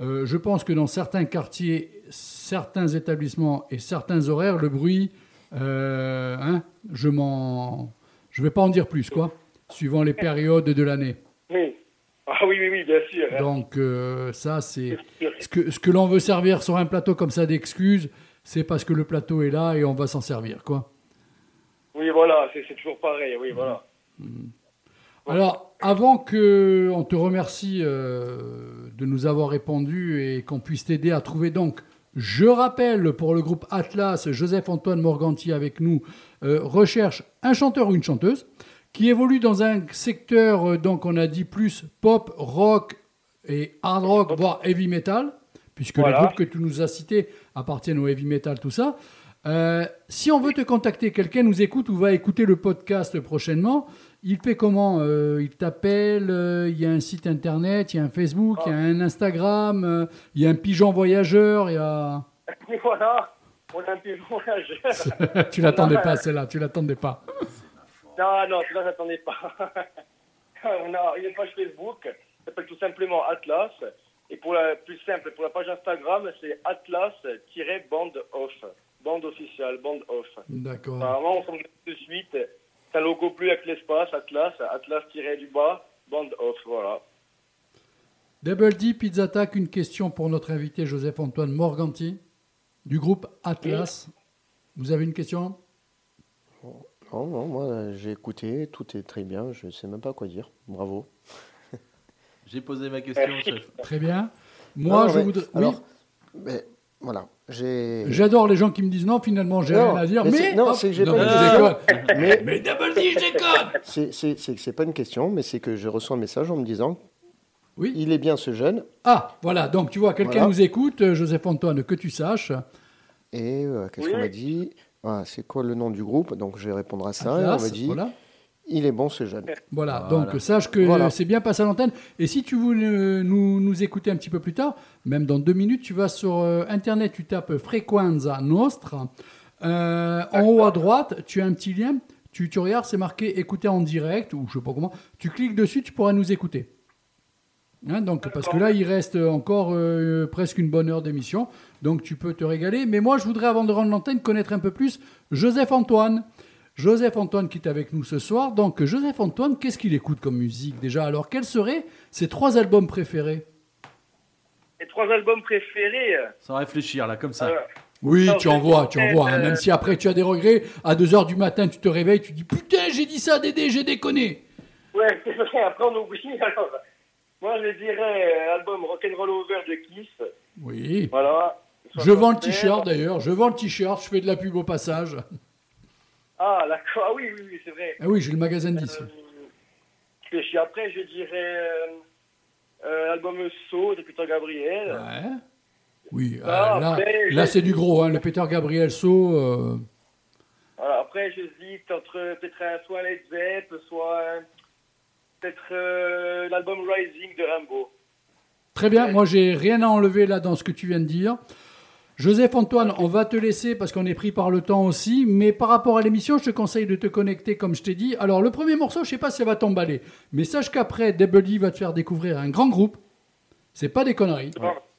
Euh, je pense que dans certains quartiers, certains établissements et certains horaires, le bruit, hein, je m'en, je vais pas en dire plus, quoi, suivant les périodes de l'année. Ah oui, oui, oui, bien sûr. hein. Donc euh, ça, c'est ce que, ce que l'on veut servir sur un plateau comme ça d'excuses, c'est parce que le plateau est là et on va s'en servir, quoi. Oui, voilà, c'est toujours pareil, oui, voilà. Alors, avant que on te remercie euh, de nous avoir répondu et qu'on puisse t'aider à trouver donc, je rappelle pour le groupe Atlas, Joseph-Antoine Morganti avec nous, euh, recherche un chanteur ou une chanteuse qui évolue dans un secteur, euh, donc on a dit plus pop, rock et hard rock, voire heavy metal, puisque les groupes que tu nous as cités appartiennent au heavy metal, tout ça. Euh, si on veut te contacter, quelqu'un nous écoute ou va écouter le podcast prochainement, il fait comment Euh, Il t'appelle, euh, il y a un site internet, il y a un Facebook, il y a un Instagram, il y a un pigeon voyageur, il y a... Voilà, on a un peu voyageur. tu l'attendais pas celle-là, tu l'attendais pas. Non, non, là, j'attendais pas. on a une page Facebook, ça s'appelle tout simplement Atlas. Et pour la plus simple, pour la page Instagram, c'est Atlas-bande off. Bande officielle, bande off. D'accord. Apparemment, on tombe de suite. C'est un logo bleu avec l'espace, Atlas, Atlas-du-bas, bande off, voilà. Double D Pizza Attack, une question pour notre invité Joseph-Antoine Morganti du groupe Atlas. Vous avez une question? Non, non, moi j'ai écouté, tout est très bien, je ne sais même pas quoi dire. Bravo. J'ai posé ma question, chef. Très bien. Moi, Non, je mais- voudrais... oui. mais, voilà, j'ai. J'adore les gens qui me disent non, finalement, j'ai rien à dire. mais non, c'est que j'ai pas mais Double D, c'est c'est- c'est que c'est pas une question, mais c'est que je reçois un message en me disant Oui. il est bien ce jeune, Ah, voilà. Donc, tu vois, quelqu'un Voilà. nous écoute, euh, Joseph-Antoine, que tu saches. et euh, qu'est-ce Oui. qu'on m'a dit? Ah, C'est quoi le nom du groupe? Donc je vais répondre à ça. et Atlas, on m'a dit voilà. il est bon ce jeune. Voilà, Voilà. donc sache que Voilà. c'est bien passé à l'antenne. Et si tu veux nous, nous écouter un petit peu plus tard, même dans deux minutes, tu vas sur euh, Internet, tu tapes Frequenza Nostra. Euh, en haut à droite, tu as un petit lien. Tu, tu regardes, c'est marqué écouter en direct, ou je sais pas comment. Tu cliques dessus, tu pourras nous écouter. Hein, donc, parce que là, il reste encore euh, presque une bonne heure d'émission. Donc, tu peux te régaler. Mais moi, je voudrais, avant de rendre l'antenne, connaître un peu plus Joseph-Antoine. Joseph-Antoine qui est avec nous ce soir. Donc, Joseph-Antoine, qu'est-ce qu'il écoute comme musique déjà? Alors, quels seraient ses trois albums préférés? Les trois albums préférés. Sans réfléchir, là, comme ça. euh, Oui, Non, tu envoies, tu envoies. hein. euh, Même si après tu as des regrets, à 2h du matin, tu te réveilles, tu dis Putain, j'ai dit ça, Dédé, j'ai déconné. ouais, c'est vrai, après on oublie. Alors, moi, je dirais euh, album Rock'n'Roll Over de Kiss. Oui. Voilà. Je vends le 76. t-shirt d'ailleurs, je vends le t-shirt, je fais de la pub au passage. Ah, d'accord. Ah oui, oui, oui, c'est vrai. Ah oui, j'ai le magasin de disques. Euh, après, je dirais euh, euh, album So de Peter Gabriel. Ouais. Oui, Ah, euh, là, là c'est du gros, hein, le Peter Gabriel So. euh, Voilà, après, j'hésite entre peut-être un soit Led Zepp, soit peut-être l'album Rising de Rambo. Très bien, moi j'ai rien à enlever là dans ce que tu viens de dire. Joseph Antoine, on va te laisser parce qu'on est pris par le temps aussi, mais par rapport à l'émission, je te conseille de te connecter comme je t'ai dit. Alors le premier morceau, je sais pas si ça va t'emballer, mais sache qu'après, Double D va te faire découvrir un grand groupe. C'est pas des conneries.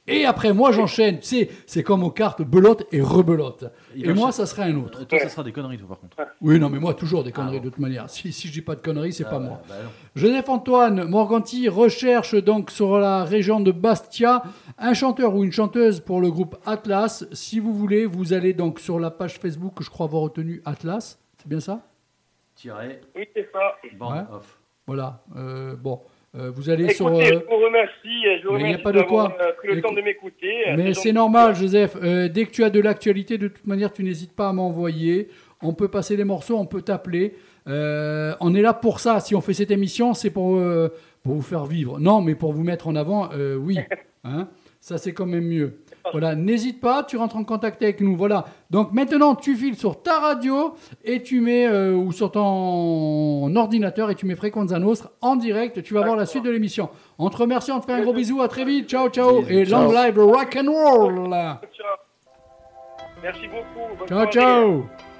Et après, moi, j'enchaîne. Tu sais, c'est comme aux cartes belote et rebelote. Il Et moi, ça serait un autre. Euh, Toi, ça sera des conneries, toi, par contre. Oui, non, mais moi, toujours des conneries Ah de toute manière. Si, si je dis pas de conneries, c'est Ah, pas bah, moi. bah. Joseph-Antoine Morganti recherche donc sur la région de Bastia un chanteur ou une chanteuse pour le groupe Atlas. Si vous voulez, vous allez donc sur la page Facebook que je crois avoir retenue Atlas. C'est bien ça? Tiret, Oui, c'est ça. band Ouais. off. Voilà. Euh, bon, euh, vous allez Écoutez, sur. euh, je vous remercie. Je vous mais il y a pas de quoi. euh, pris le temps de m'écouter. Mais c'est donc- normal, Joseph. Euh, dès que tu as de l'actualité, de toute manière, tu n'hésites pas à m'envoyer. On peut passer les morceaux, on peut t'appeler. Euh, on est là pour ça. Si on fait cette émission, c'est pour, pour vous faire vivre. Non, mais pour vous mettre en avant, oui. Hein ça, c'est quand même mieux. Voilà, n'hésite pas, tu rentres en contact avec nous. Voilà. Donc maintenant, tu files sur ta radio et tu mets, euh, ou sur ton ordinateur et tu mets Fréquenza Nostra en direct. Tu vas voir la suite de l'émission. On te remercie, on te fait un gros bisou. À très vite. Ciao, ciao. Et long live rock and roll. Ciao. Merci beaucoup. Bonne Ciao, soirée. ciao.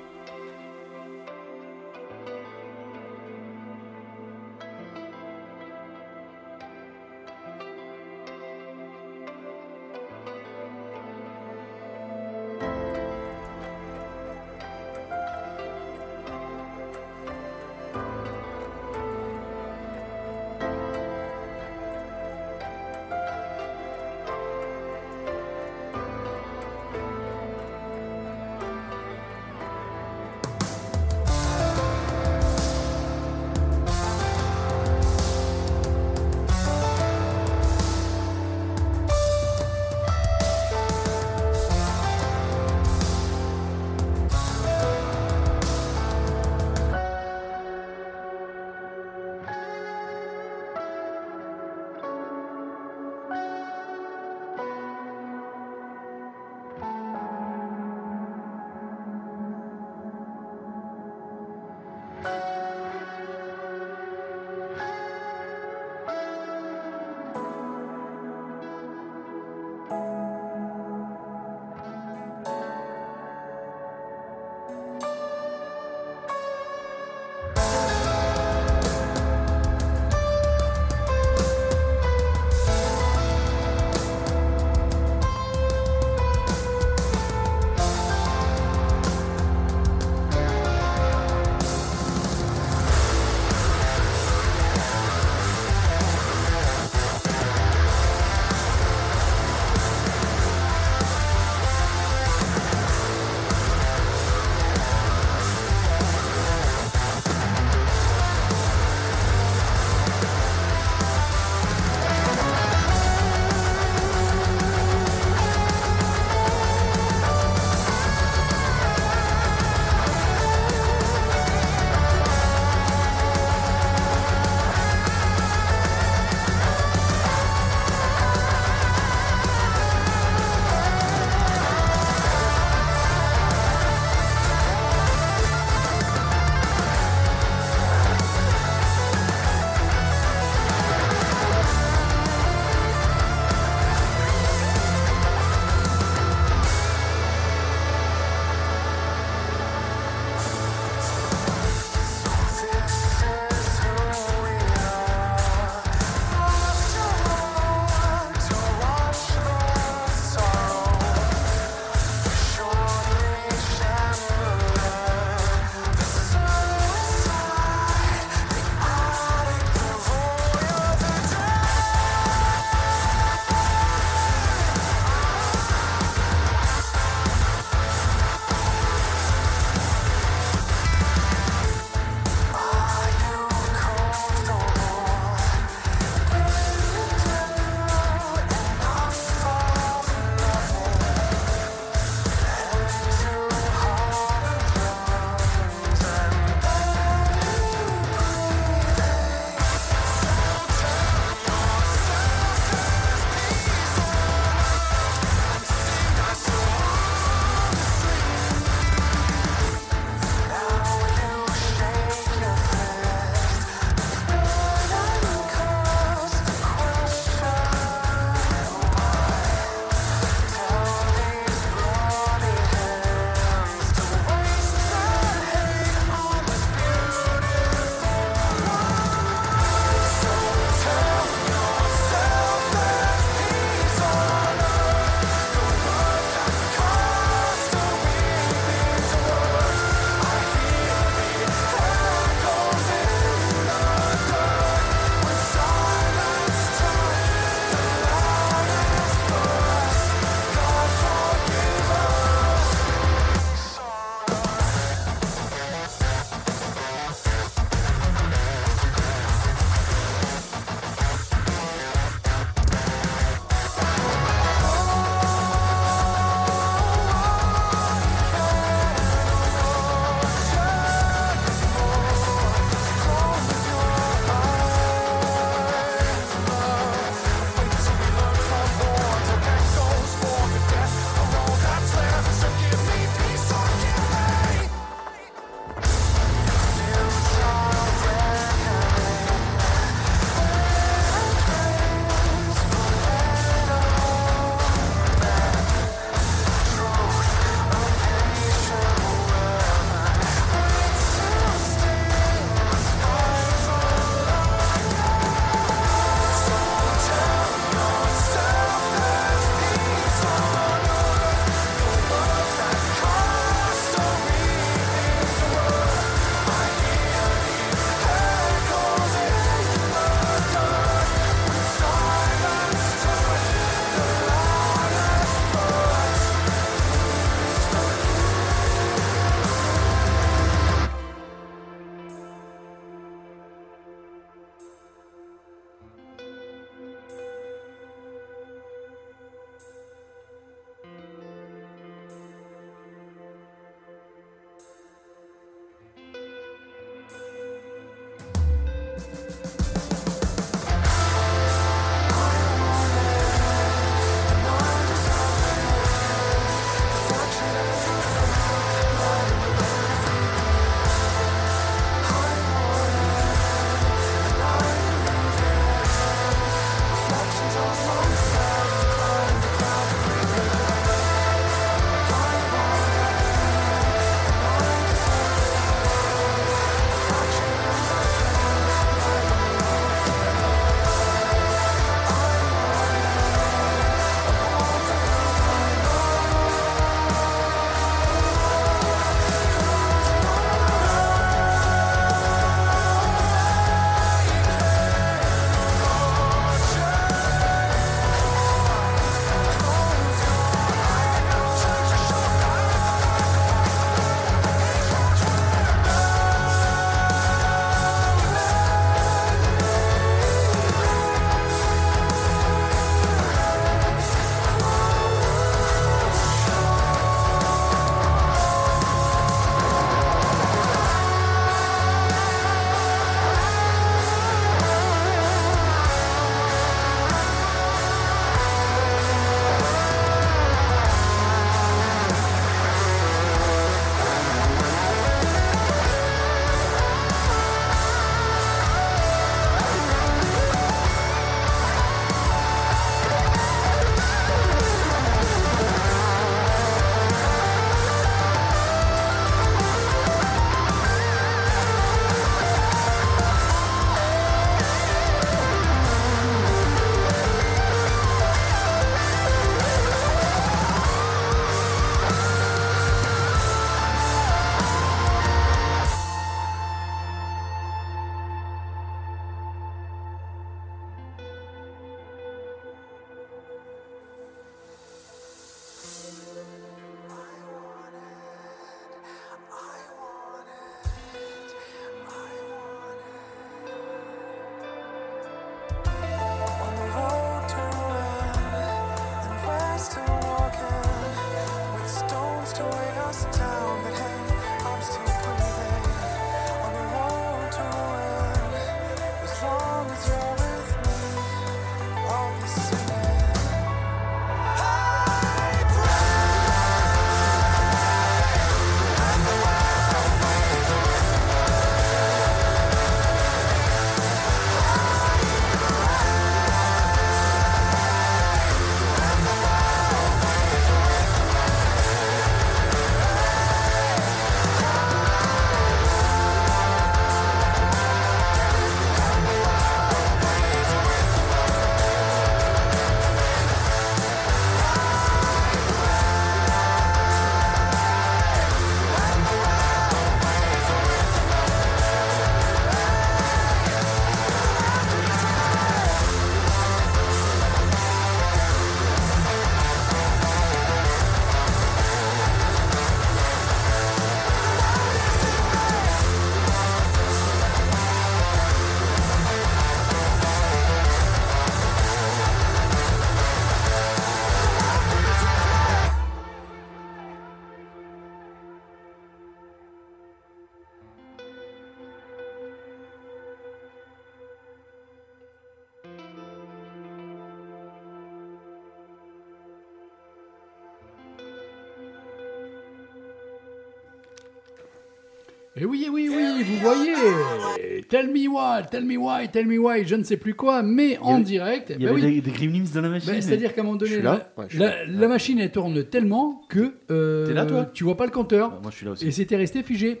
Voyez. Tell me why, tell me why, tell me why, je ne sais plus quoi, mais en avait- direct. Il y ben avait oui. des, des gremlins dans la machine. Ben, mais- C'est-à-dire qu'à un moment donné, la, Ouais, la- machine elle tourne tellement que euh, là, toi tu vois pas le compteur. Ah, Moi, je suis là aussi. Et c'était resté figé.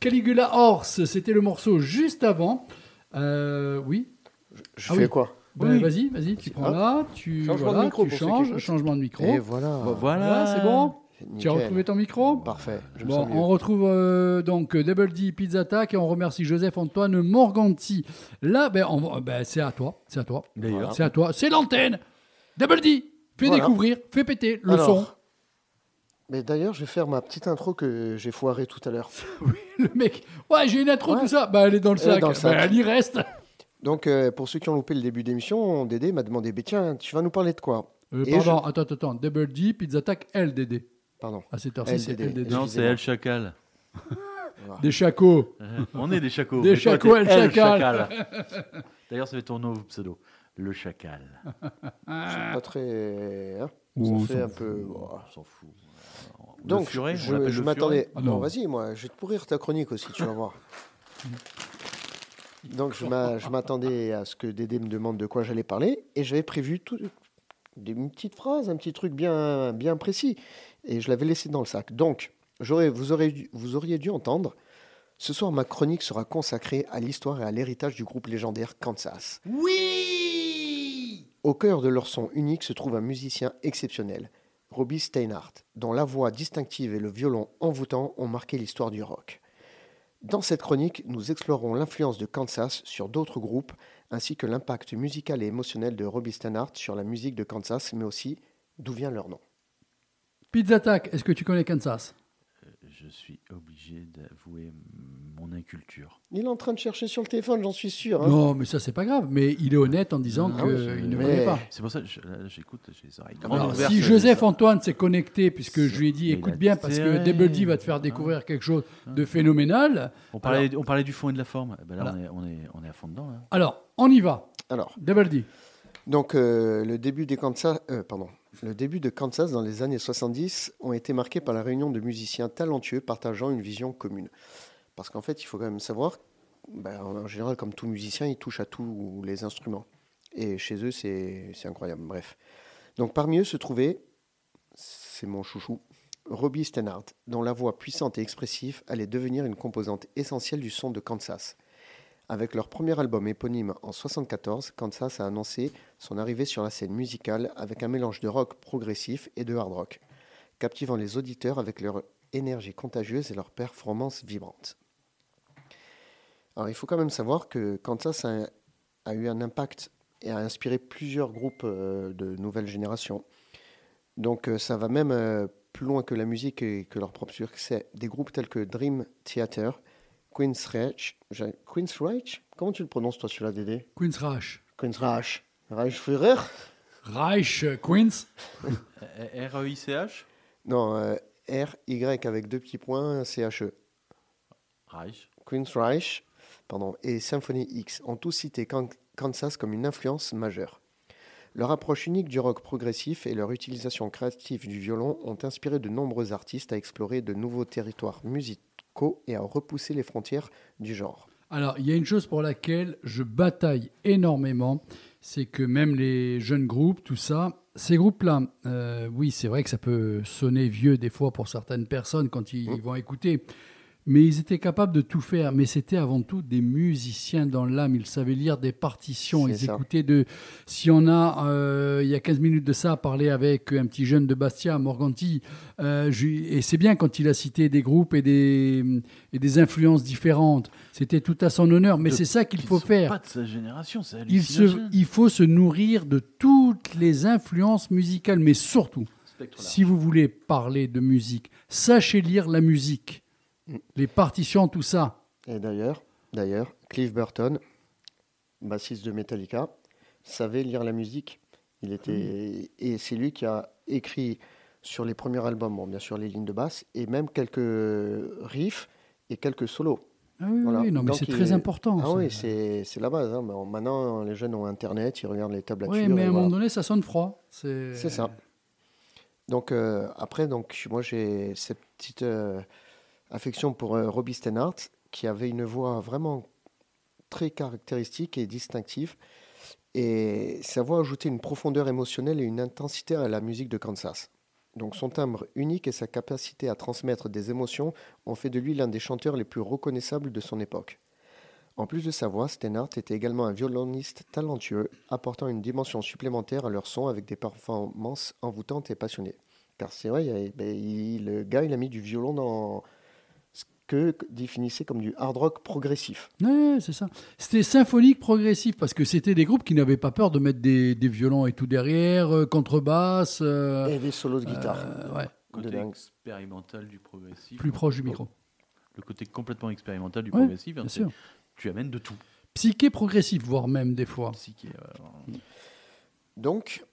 Caligula Horse, c'était le morceau juste avant. Euh, oui. Je Ah fais oui. quoi Ben, Oui. Vas-y, vas-y, tu prends là, tu, Changement de micro changes, changement de micro. Et voilà. Voilà. Voilà, c'est bon. Nickel. Tu as retrouvé ton micro Parfait. Je me Bon, sens on retrouve euh, donc Double D Pizza Attack et on remercie Joseph-Antoine Morganti. Là, ben, ben, c'est à toi, c'est à toi, D'ailleurs. c'est à toi, c'est l'antenne. Double D, fais Voilà. découvrir, fais péter le Alors, son. Mais d'ailleurs, je vais faire ma petite intro que j'ai foirée tout à l'heure. Le mec, ouais, j'ai une intro, Ouais. tout ça. Bah, elle est dans le Elle sac. dans le sac. Ben, elle y reste. Donc, euh, pour ceux qui ont loupé le début d'émission, Dédé m'a demandé bah, Tiens, tu vas nous parler de quoi? Euh, Et pardon, attends, attends, attends. Double D Pizza Attack LDD. Pardon. À cette heure-ci, c'est LDD. Non, c'est El Chacal. Des chacos. On est des chacos. Des chacos, El Chacal. D'ailleurs, ça fait ton nouveau pseudo. Le Chacal. C'est pas très. hein, Ouh, ça fait un peu. On s'en fout. Le Donc, furet, je, m'attendais. Ah non, non. vas-y, moi, je vais te pourrir ta chronique aussi, tu vas voir. Donc, je m'a- je m'attendais à ce que Dédé me demande de quoi j'allais parler et j'avais prévu tout, des, une petite phrase, un petit truc bien, bien précis et je l'avais laissé dans le sac. Donc, vous, aurez, dû- vous auriez dû entendre. Ce soir, ma chronique sera consacrée à l'histoire et à l'héritage du groupe légendaire Kansas. Oui Au cœur de leur son unique se trouve un musicien exceptionnel, Robbie Steinhardt, dont la voix distinctive et le violon envoûtant ont marqué l'histoire du rock. Dans cette chronique, nous explorerons l'influence de Kansas sur d'autres groupes, ainsi que l'impact musical et émotionnel de Robbie Steinhardt sur la musique de Kansas, mais aussi d'où vient leur nom. Pizza Attack, est-ce que tu connais Kansas? Je suis obligé d'avouer mon inculture. Il est en train de chercher sur le téléphone, j'en suis sûr. hein. Non, mais ça, c'est pas grave. Mais il est honnête en disant Ah qu'il ne mais- connaît pas. C'est pour ça que je- là, j'écoute, j'ai les oreilles grandes Alors, ouvertes. si je- Joseph Antoine s'est connecté, puisque je lui ai dit Mais écoute il a bien, parce que. Double D va te faire découvrir quelque chose de phénoménal. On parlait, on parlait du fond et de la forme. Eh ben là, on, est, on, est, on est à fond dedans. Là. Alors, on y va. Alors, Double D. Donc euh, euh, le début de Kansas dans les années 70 ont été marqués par la réunion de musiciens talentueux partageant une vision commune. Parce qu'en fait, il faut quand même savoir, ben, en général, comme tout musicien, ils touchent à tous les instruments. Et chez eux, c'est incroyable. Bref. Donc parmi eux se trouvait, c'est mon chouchou, Robbie Steinhardt, dont la voix puissante et expressive allait devenir une composante essentielle du son de Kansas. Avec leur premier album éponyme en 1974, Kansas a annoncé son arrivée sur la scène musicale avec un mélange de rock progressif et de hard rock, captivant les auditeurs avec leur énergie contagieuse et leur performance vibrante. Alors il faut quand même savoir que Kansas a, a eu un impact et a inspiré plusieurs groupes euh, de nouvelle génération. Donc euh, ça va même euh, plus loin que la musique et que leur propre succès. Des groupes tels que Dream Theater, Queen's Reich, Queen's Reich? Comment tu le prononces toi celui-là Dédé Queen's Reich. Queen's Reich. Reichsführer Reich, euh, Queens. R-E-I-C-H Non, euh, R-Y avec deux petits points, C-H-E. Reich. Queen's Reich pardon, et Symphony X ont tous cité Kan- Kansas comme une influence majeure. Leur approche unique du rock progressif et leur utilisation créative du violon ont inspiré de nombreux artistes à explorer de nouveaux territoires et à repousser les frontières du genre. Alors, il y a une chose pour laquelle je bataille énormément, c'est que même les jeunes groupes, tout ça, ces groupes-là, euh, oui, c'est vrai que ça peut sonner vieux des fois pour certaines personnes quand ils Mmh. vont écouter, mais ils étaient capables de tout faire. Mais c'était avant tout des musiciens dans l'âme. Ils savaient lire des partitions. Ils ça. écoutaient de. Si on a, euh, il y a 15 minutes de ça, parlé avec un petit jeune de Bastia, Morganti, euh, je- et c'est bien quand il a cité des groupes et des, et des influences différentes. C'était tout à son honneur. Mais c'est ça qu'il Qui faut sont faire. Pas de sa génération, c'est Il, se, il faut se nourrir de toutes les influences musicales, mais surtout, si vous voulez parler de musique, sachez lire la musique. Les partitions, tout ça. Et d'ailleurs, d'ailleurs, Cliff Burton, bassiste de Metallica, savait lire la musique. Il était et c'est lui qui a écrit sur les premiers albums, bon, bien sûr les lignes de basse et même quelques riffs et quelques solos. Ah oui, Voilà. oui, non, mais c'est très important. Ah ça. oui, c'est la base. hein. Maintenant, les jeunes ont Internet, ils regardent les tablatures. Oui, mais à un voilà. moment donné, ça sonne froid. C'est C'est ça. Donc euh, après, donc moi j'ai cette petite euh, Affection pour euh, Robbie Steinhardt, qui avait une voix vraiment très caractéristique et distinctive. Et sa voix ajoutait une profondeur émotionnelle et une intensité à la musique de Kansas. Donc son timbre unique et sa capacité à transmettre des émotions ont fait de lui l'un des chanteurs les plus reconnaissables de son époque. En plus de sa voix, Steinhardt était également un violoniste talentueux, apportant une dimension supplémentaire à leur son avec des performances envoûtantes et passionnées. Car c'est vrai, ben, le gars, il a mis du violon dans que définissait comme du hard rock progressif. Ouais, c'est ça. C'était symphonique progressif parce que c'était des groupes qui n'avaient pas peur de mettre des, des violons et tout derrière, euh, contrebasse. euh, Et des solos de guitare. euh, ouais, Côté De expérimental du progressif. plus proche du micro. Le côté complètement expérimental du Ouais, progressif. hein, Bien sûr. Tu amènes de tout. Psyché progressif, voire même des fois. Psyché, euh, Donc,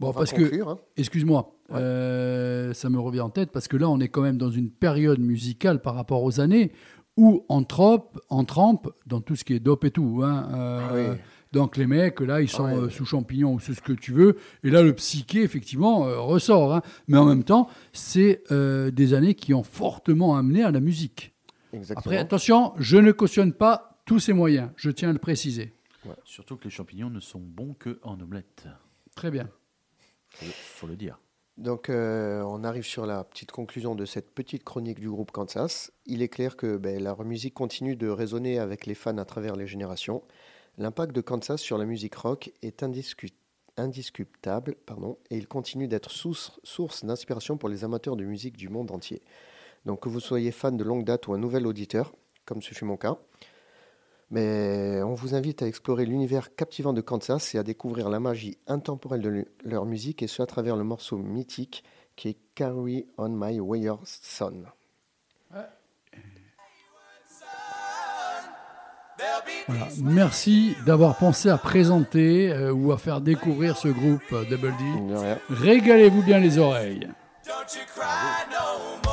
Bon, on parce que hein. Excuse-moi, Ouais. euh, ça me revient en tête parce que là, on est quand même dans une période musicale par rapport aux années où on trempe, on trempe dans tout ce qui est dope et tout. hein, euh, Oui. Donc les mecs, là, ils sont Ah ouais. euh, sous champignons ou sous ce que tu veux. Et là, le psyché, effectivement, euh, ressort. hein. Mais en même temps, c'est euh, des années qui ont fortement amené à la musique. Exactement. Après, attention, je ne cautionne pas tous ces moyens. Je tiens à le préciser. Surtout que les champignons ne sont bons que en omelette. Très bien. Le, faut le dire. Donc, euh, on arrive sur la petite conclusion de cette petite chronique du groupe Kansas. Il est clair que ben, leur musique continue de résonner avec les fans à travers les générations. L'impact de Kansas sur la musique rock est indiscu- indiscutable pardon, et il continue d'être source d'inspiration pour les amateurs de musique du monde entier. Donc, que vous soyez fan de longue date ou un nouvel auditeur, comme ce fut mon cas, mais on vous invite à explorer l'univers captivant de Kansas et à découvrir la magie intemporelle de le- leur musique, et ce à travers le morceau mythique qui est Carry on My Wayward Son. Voilà. Merci d'avoir pensé à présenter euh, ou à faire découvrir ce groupe euh, Double D. Régalez-vous bien les oreilles. Don't you cry no more.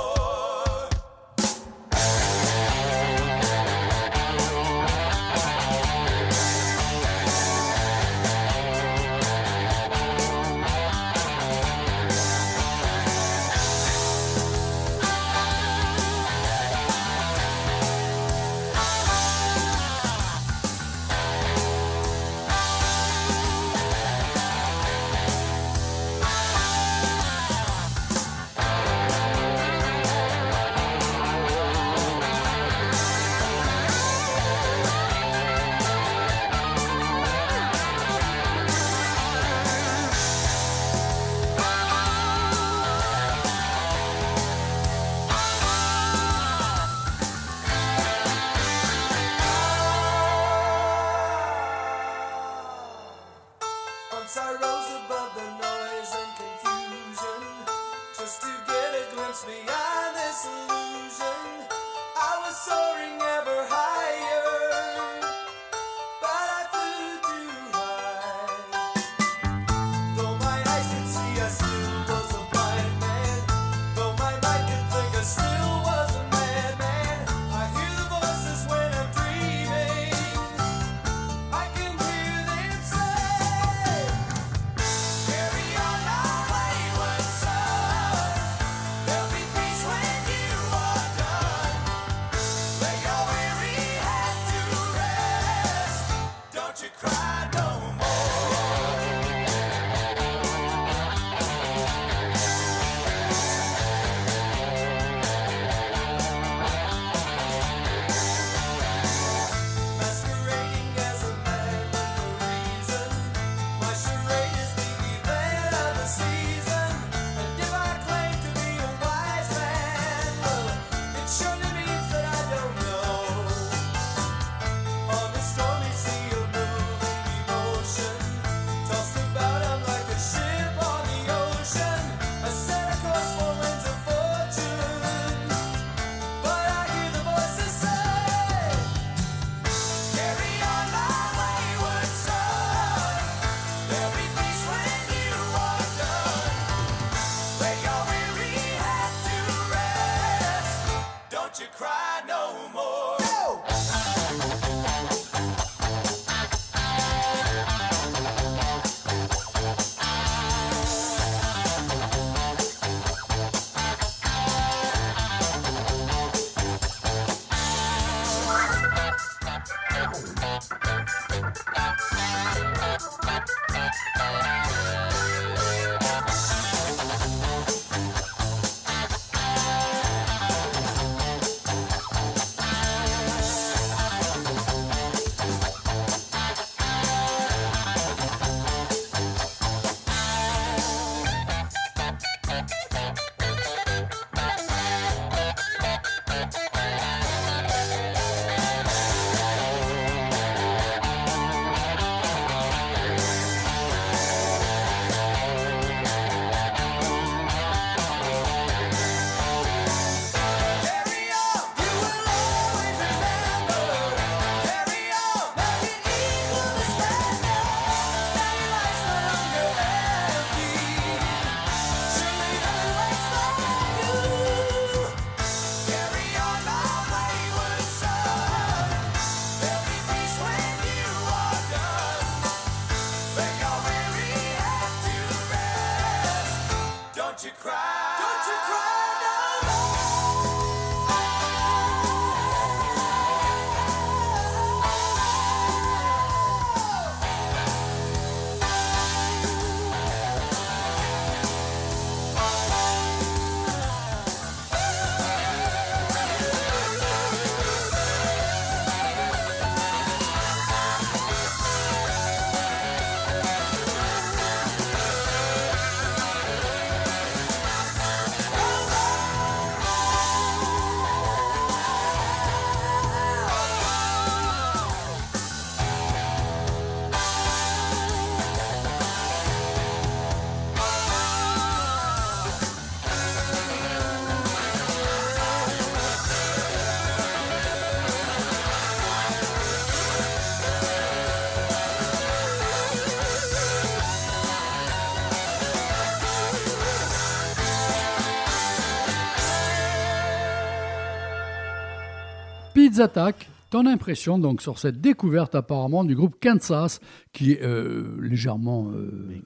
Pizza Attack, ton impression donc sur cette découverte apparemment du groupe Kansas qui est euh, légèrement euh,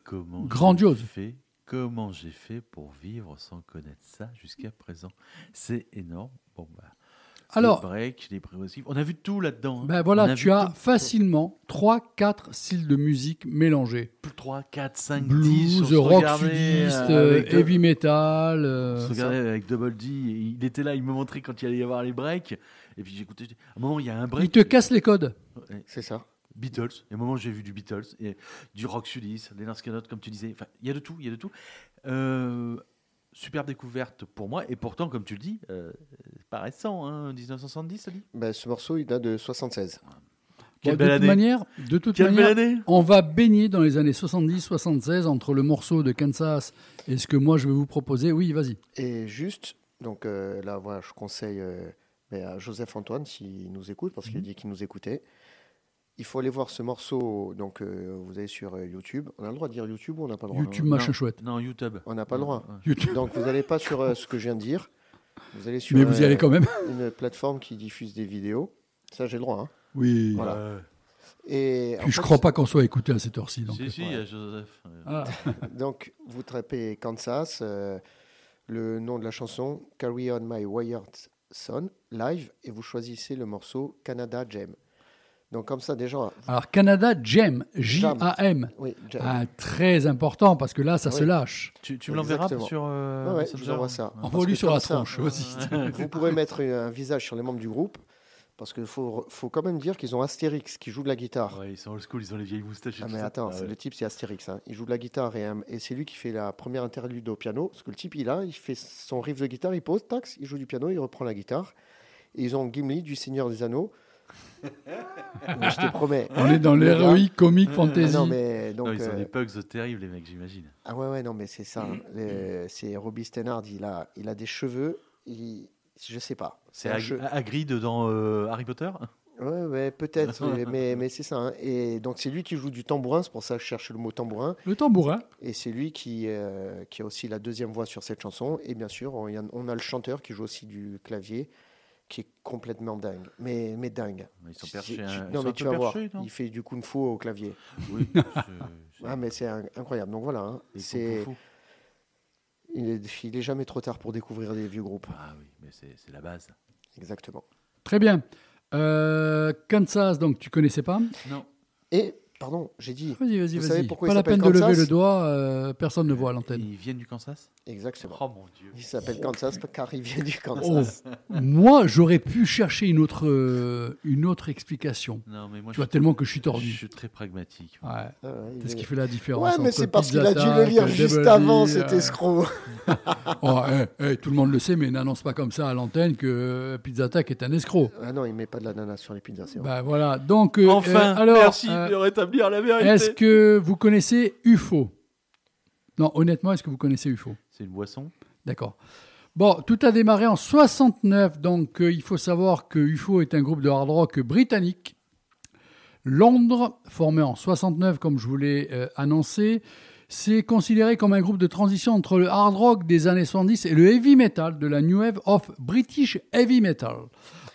grandiose. fait Comment j'ai fait pour vivre sans connaître ça jusqu'à présent? C'est énorme. Bon bah. Alors- les breaks, les progressifs, on a vu tout là-dedans. hein. Ben voilà, tu as tout. facilement 3-4 styles de musique mélangés. 3, 4, 5, 10. Blues, on se rock regardait, sudiste, euh, heavy metal. euh, se regardait avec Double D, il était là, il me montrait quand il allait y avoir les breaks. Et puis j'écoutais, à un moment il y a un break. il te casse les codes. Ouais, C'est ça. Beatles, et à un moment j'ai vu du Beatles, et du rock sudiste, des Scanot, comme tu disais. Enfin, il y a de tout, il y a de tout. Euh, super découverte pour moi, et pourtant, comme tu le dis, euh, c'est pas récent, hein, 1970, ça dit? Ben, ce morceau, il date de 76. Quelle Bon, belle de toute année. manière, de toute Quelle manière, belle année on va baigner dans les années 70-76 entre le morceau de Kansas et ce que moi je vais vous proposer. Oui, vas-y. Et juste, donc euh, là, voilà, je conseille euh, ben, à Joseph Antoine s'il nous écoute, parce qu'il a dit qu'il nous écoutait. Il faut aller voir ce morceau. Donc, euh, vous allez sur euh, YouTube. On a le droit de dire YouTube ou on n'a pas le droit YouTube hein machin non. chouette. Non, YouTube. On n'a pas le droit. YouTube. Donc, vous n'allez pas sur euh, ce que je viens de dire. Vous allez sur Mais vous y euh, allez quand même. une plateforme qui diffuse des vidéos. Ça, j'ai le droit. hein. Oui. Voilà. Euh, Et Puis je fait, crois pas qu'on soit écouté à cette heure-ci. donc. si, si, il y a Joseph. euh, Ah. Donc, vous tapez Kansas, euh, le nom de la chanson, Carry On My Wired Son, live, et vous choisissez le morceau Canada Jam. Donc, comme ça, déjà, Alors Canada Jam, J-A-M. oui, Jam. Ah, très important parce que là, ça Oui. se lâche. Tu, tu me l'enverras sur. euh, Ouais, ouais, Messenger je vous envoie ça. Envoie-lui sur la ça, tronche aussi. Vous pourrez mettre un visage sur les membres du groupe, parce qu'il faut, faut quand même dire qu'ils ont Astérix qui joue de la guitare. Ouais, ils sont old school, ils ont les vieilles moustaches et Ah tout mais ça. attends, Ah ouais. le type c'est Astérix. hein. Il joue de la guitare et, euh, et c'est lui qui fait la première interlude au piano. Parce que le type il a, il fait son riff de guitare, il pose, tax, il joue du piano, il reprend la guitare. Et ils ont Gimli du Seigneur des Anneaux. Je te promets. On est dans l'héroïque comique Ah fantasy. non mais donc Non, ils ont euh, des pugs terribles, les mecs, j'imagine. ah ouais ouais non mais c'est ça. hein. C'est Robbie Stennard, il a il a des cheveux, il, je sais pas. C'est che- Hagrid dans euh, Harry Potter? Ouais, ouais, peut-être, mais- c'est ça. hein. Et donc, c'est lui qui joue du tambourin, c'est pour ça que je cherche le mot tambourin. Le tambourin. Et c'est lui qui, euh, qui a aussi la deuxième voix sur cette chanson. Et bien sûr, on, y a, on a le chanteur qui joue aussi du clavier, qui est complètement dingue. Mais, mais dingue. Ils sont perchés. tu- hein. Ils non, sont mais un tu peu vas voir, perchés, non? il fait du kung fu au clavier. Oui. c'est- c'est- Ah, mais c'est un- incroyable. Donc voilà, hein. ils sont c'est, fous. Il, est, il est jamais trop tard pour découvrir des vieux groupes. Ah oui, mais c'est c'est la base. Exactement. Très bien. Euh, Kansas, donc tu connaissais pas? Non. Et, pardon, j'ai dit. Vas-y, vas-y, Vous savez vas-y. pourquoi Pas il la peine de lever Kansas le doigt, euh, personne ne voit à l'antenne. Ils viennent du Kansas? Exactement. Oh mon dieu. Il s'appelle Kansas car il vient du Oh, Kansas. moi, j'aurais pu chercher une autre, euh, une autre explication. Non, mais moi Tu vois, tellement que je suis je tordu. suis très pragmatique. Ouais. Ouais, il C'est ce est- qui fait la différence. Ouais, mais entre c'est parce qu'il Pizza a dû le Attack, lire juste avant, cet euh, escroc. oh, eh, eh, tout le monde le sait, mais n'annonce pas comme ça à l'antenne que Pizza Attack est un escroc. Ah non, il met pas de l'ananas sur les pizzas, c'est vrai. Bah voilà. Donc, euh, Enfin, euh, alors, merci euh, de rétablir la vérité. est-ce que vous connaissez UFO? Non, honnêtement, est-ce que vous connaissez UFO? C'est une boisson D'accord. Bon, tout a démarré en 69, donc euh, il faut savoir que UFO est un groupe de hard rock britannique. Londres, formé en 69, comme je vous l'ai euh, annoncé, c'est considéré comme un groupe de transition entre le hard rock des années 70 et le heavy metal de la New Wave of British Heavy Metal.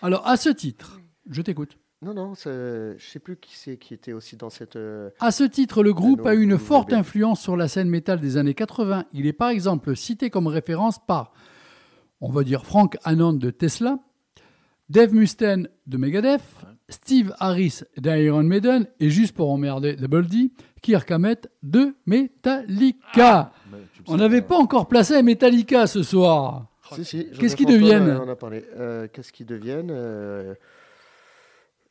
Alors, à ce titre, je t'écoute. Non, non, je sais plus qui c'est qui était aussi dans cette. euh, À ce titre, le groupe a eu une forte influence sur la scène métal des années 80. Il est par exemple cité comme référence par, on va dire, Frank Hannon de Tesla, Dave Mustaine de Megadeth, Steve Harris d'Iron Maiden et juste pour emmerder Double D, Kirk Hammett de Metallica. Le On n'avait pas encore placé Metallica ce soir. Si, si. Qu'est-ce qu'ils deviennent euh, On a parlé. Euh, Qu'est-ce qu'ils deviennent euh,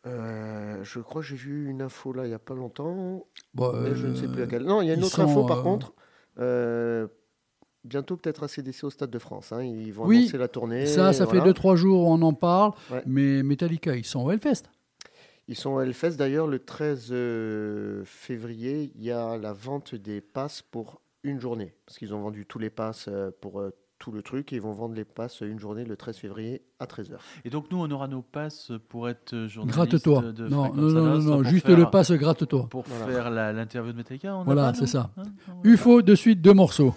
euh, Je crois que j'ai vu une info là il n'y a pas longtemps. Bon, mais je ne sais euh, plus laquelle. Non, il y a une autre info par euh, contre. Euh, bientôt peut-être à CDC au Stade de France. hein. Ils vont Oui, annoncer la tournée. Ça, ça fait voilà. 2-3 jours on en parle, Ouais. mais Metallica, ils sont au Hellfest. Ils sont au Hellfest d'ailleurs le 13 euh, février. Il y a la vente des passes pour une journée. Parce qu'ils ont vendu tous les passes euh, pour euh, tout le truc. Et ils vont vendre les passes une journée le 13 février à 13h. Et donc nous, on aura nos passes pour être journaliste Gratte-toi. de Non, non, non, non, pour juste faire- le passe gratte-toi. Pour Voilà. faire l'interview de Metallica. on Voilà, c'est non ça. Hein Non, UFO, de suite, deux morceaux.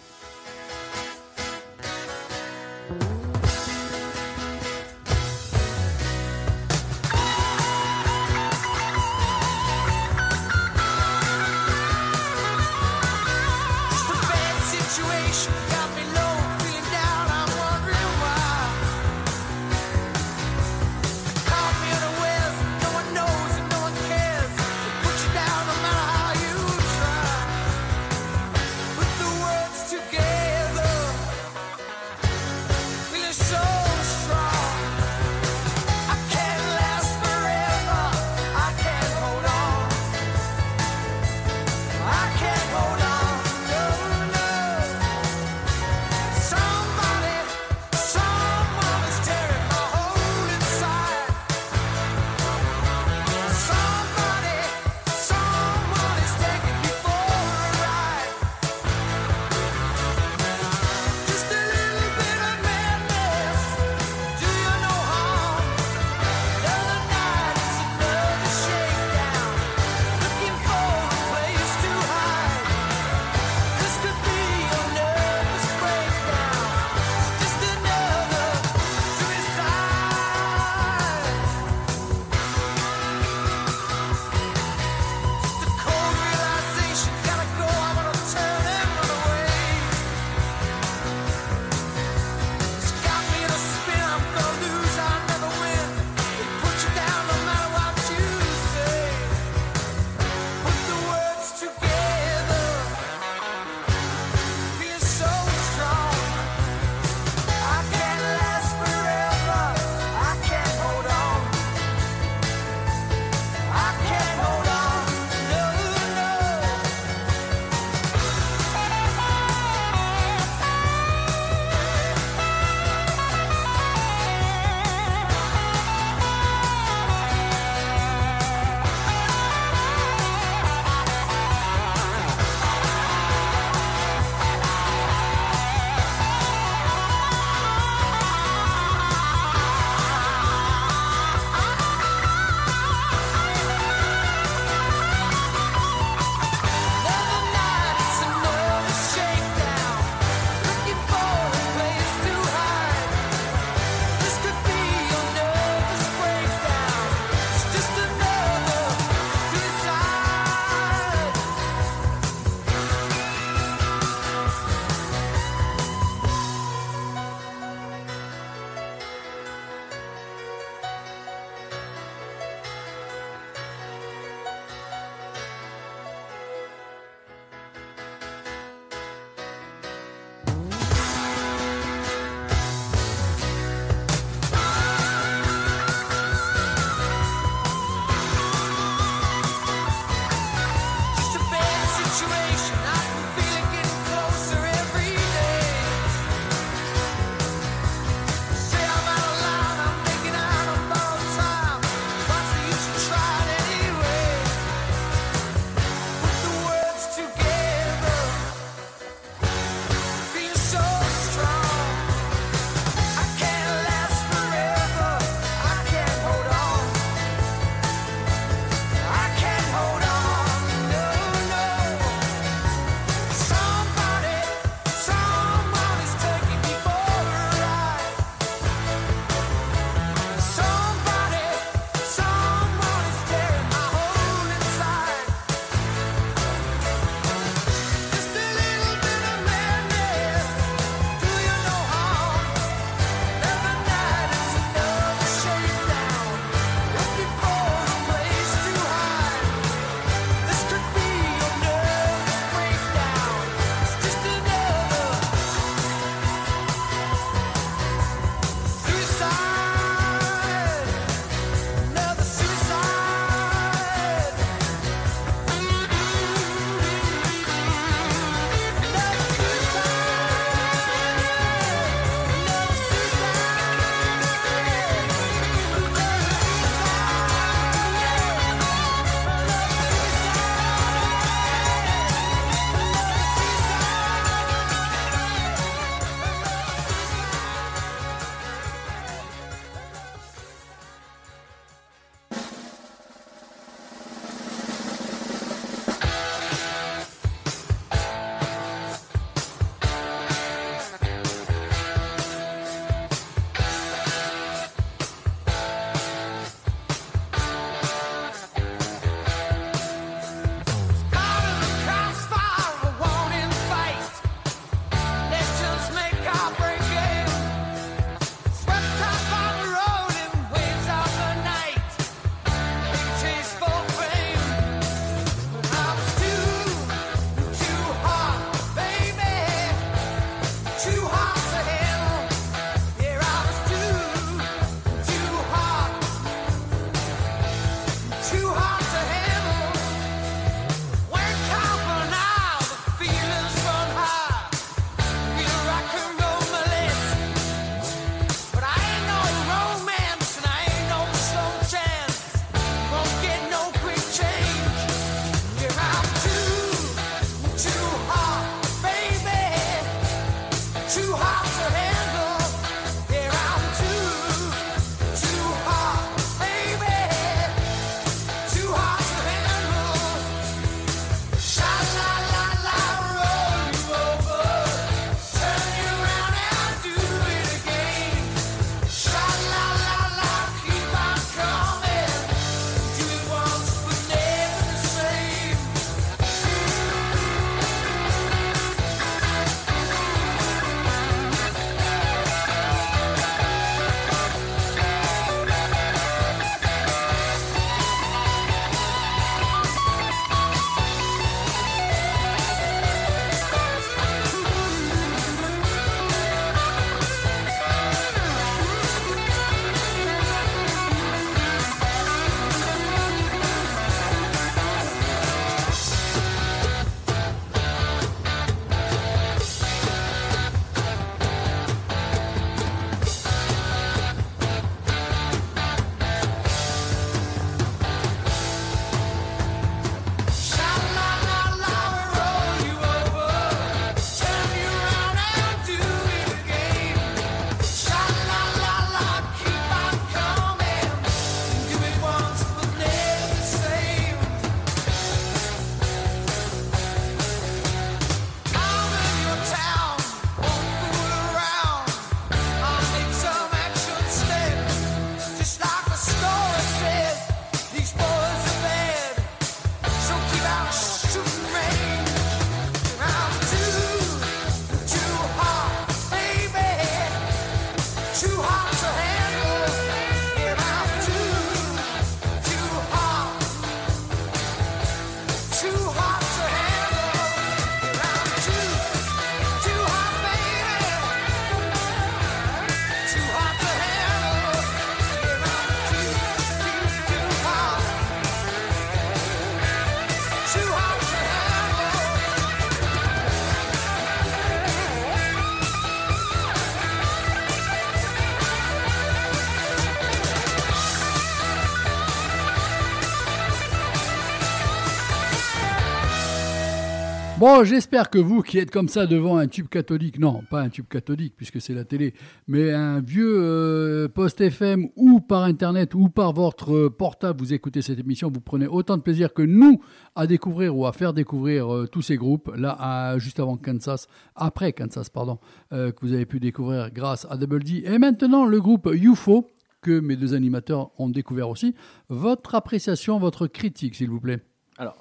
Bon, j'espère que vous qui êtes comme ça devant un tube catholique, non, pas un tube catholique puisque c'est la télé, mais un vieux euh, post FM ou par internet ou par votre euh, portable, vous écoutez cette émission, vous prenez autant de plaisir que nous à découvrir ou à faire découvrir euh, tous ces groupes, là, juste avant Kansas, après Kansas, pardon, euh, que vous avez pu découvrir grâce à Double D. Et maintenant, le groupe UFO, que mes deux animateurs ont découvert aussi. Votre appréciation, votre critique, s'il vous plaît. Alors,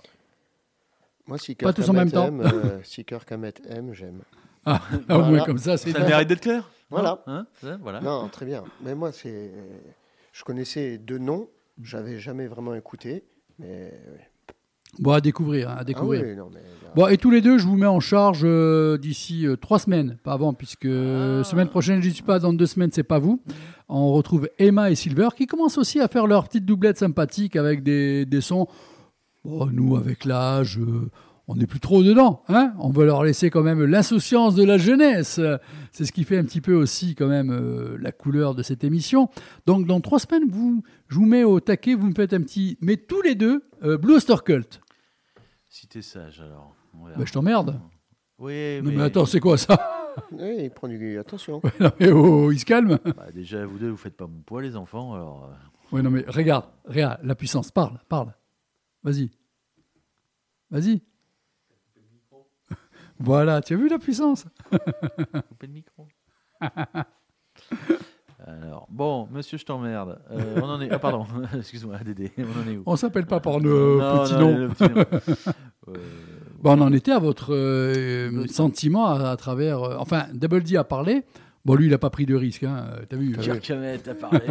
Moi, si Pas tous en même temps. euh, si Kirk Hammett aime, j'aime. Ah, au moins Voilà. comme ça, c'est ça mérite d'être clair Voilà. Hein voilà. Non, très bien. Mais moi, c'est. Je connaissais deux noms. J'avais jamais vraiment écouté. Mais. Bon, à découvrir, hein, à Ah découvrir. oui, non, mais. là- Bon, et tous les deux, je vous mets en charge euh, d'ici euh, trois semaines, pas avant, puisque Ah. semaine prochaine, j'y suis pas, dans deux semaines, c'est pas vous. On retrouve Emma et Silver qui commencent aussi à faire leur petite doublette sympathique avec des, des sons. Bon, nous, avec l'âge, euh, on n'est plus trop dedans. Hein on veut leur laisser quand même l'insouciance de la jeunesse. C'est ce qui fait un petit peu aussi quand même euh, la couleur de cette émission. Donc, dans trois semaines, vous, je vous mets au taquet, vous me faites un petit. Mais tous les deux, euh, Blue Oyster Cult. Si t'es sage, alors. Bah, je t'emmerde. Oui, Non, mais, mais attends, c'est quoi ça? Oui, il prend du. Attention. Non, mais oh, il se calme. bah, déjà, vous deux, vous faites pas mon poids, les enfants, alors. euh, Oui, non, mais regarde, regarde, la puissance, parle, parle. Vas-y. Vas-y. Voilà, tu as vu la puissance Coupez le micro. Alors, bon, monsieur, je t'emmerde. Euh, on en est. Ah, pardon, excuse-moi, Dédé, on en est où? On s'appelle pas par nos Non, petits non, noms. le petit nom. Euh, Bon, on en était à votre euh, sentiment à, à travers. euh, enfin, Double D a parlé. Bon, lui, il n'a pas pris de risque. Hein, T'as vu euh, Kirk Hammett a parlé.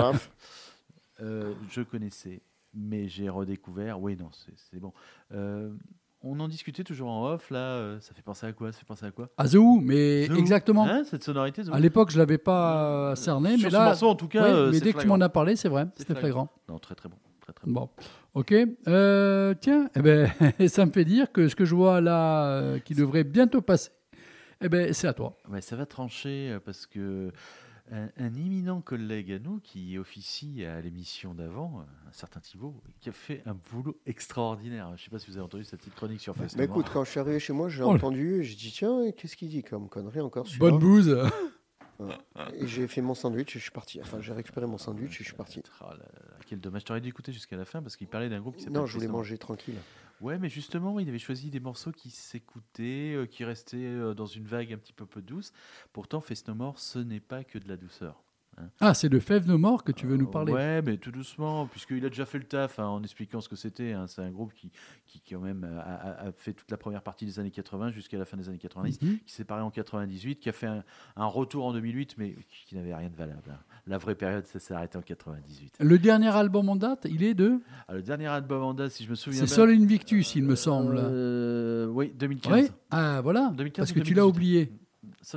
Euh, je connaissais, mais j'ai redécouvert. Oui, non, c'est c'est bon. Euh, on en discutait toujours en off, là. euh, ça fait penser à quoi Ça fait penser à quoi À The Who, mais The Who. exactement. Hein, cette sonorité The Who à l'époque, je l'avais pas cerné, Sur mais ce là. morceau, en tout cas, ouais, euh, mais c'est dès que tu flagrant. m'en as parlé, c'est vrai, c'était flagrant. Non, très très bon. Très, très bon. Bon, ok. Euh, tiens, eh ben, ça me fait dire que ce que je vois là, euh, qui devrait bientôt passer, eh ben, c'est à toi. Ouais, ça va trancher euh, parce que un, un éminent collègue à nous qui officie à l'émission d'avant, un certain Thibaut, qui a fait un boulot extraordinaire. Je ne sais pas si vous avez entendu cette petite chronique sur Facebook. Bah écoute, quand je suis arrivé chez moi, j'ai Oh entendu. J'ai dit, tiens, qu'est-ce qu'il dit comme connerie encore Bonne bouse. Et j'ai fait mon sandwich et je suis parti. Enfin, j'ai récupéré mon sandwich et je suis parti. Oh là là, quel dommage. T'aurais dû écouter jusqu'à la fin parce qu'il parlait d'un groupe qui s'appelle. Non, je voulais manger tranquille. Ouais, mais justement, il avait choisi des morceaux qui s'écoutaient, euh, qui restaient euh, dans une vague un petit peu douce. Pourtant, Face No More, ce n'est pas que de la douceur. Ah, c'est de Fève No More que tu veux nous parler. Ouais, mais tout doucement, puisqu'il a déjà fait le taf hein, en expliquant ce que c'était. hein. C'est un groupe qui, qui quand même a, fait toute la première partie des années 80 jusqu'à la fin des années 90, Mhm. qui s'est séparé en 98, qui a fait un, un retour en 2008, mais qui, qui n'avait rien de valable. hein. La vraie période, ça s'est arrêté en 98. Le dernier album en date, il est de. Ah, le dernier album en date, si je me souviens C'est bien. Sol Invictus, il me semble. Euh, oui, 2015. oui. Ah, voilà. 2015 Parce que tu l'as 2018. oublié.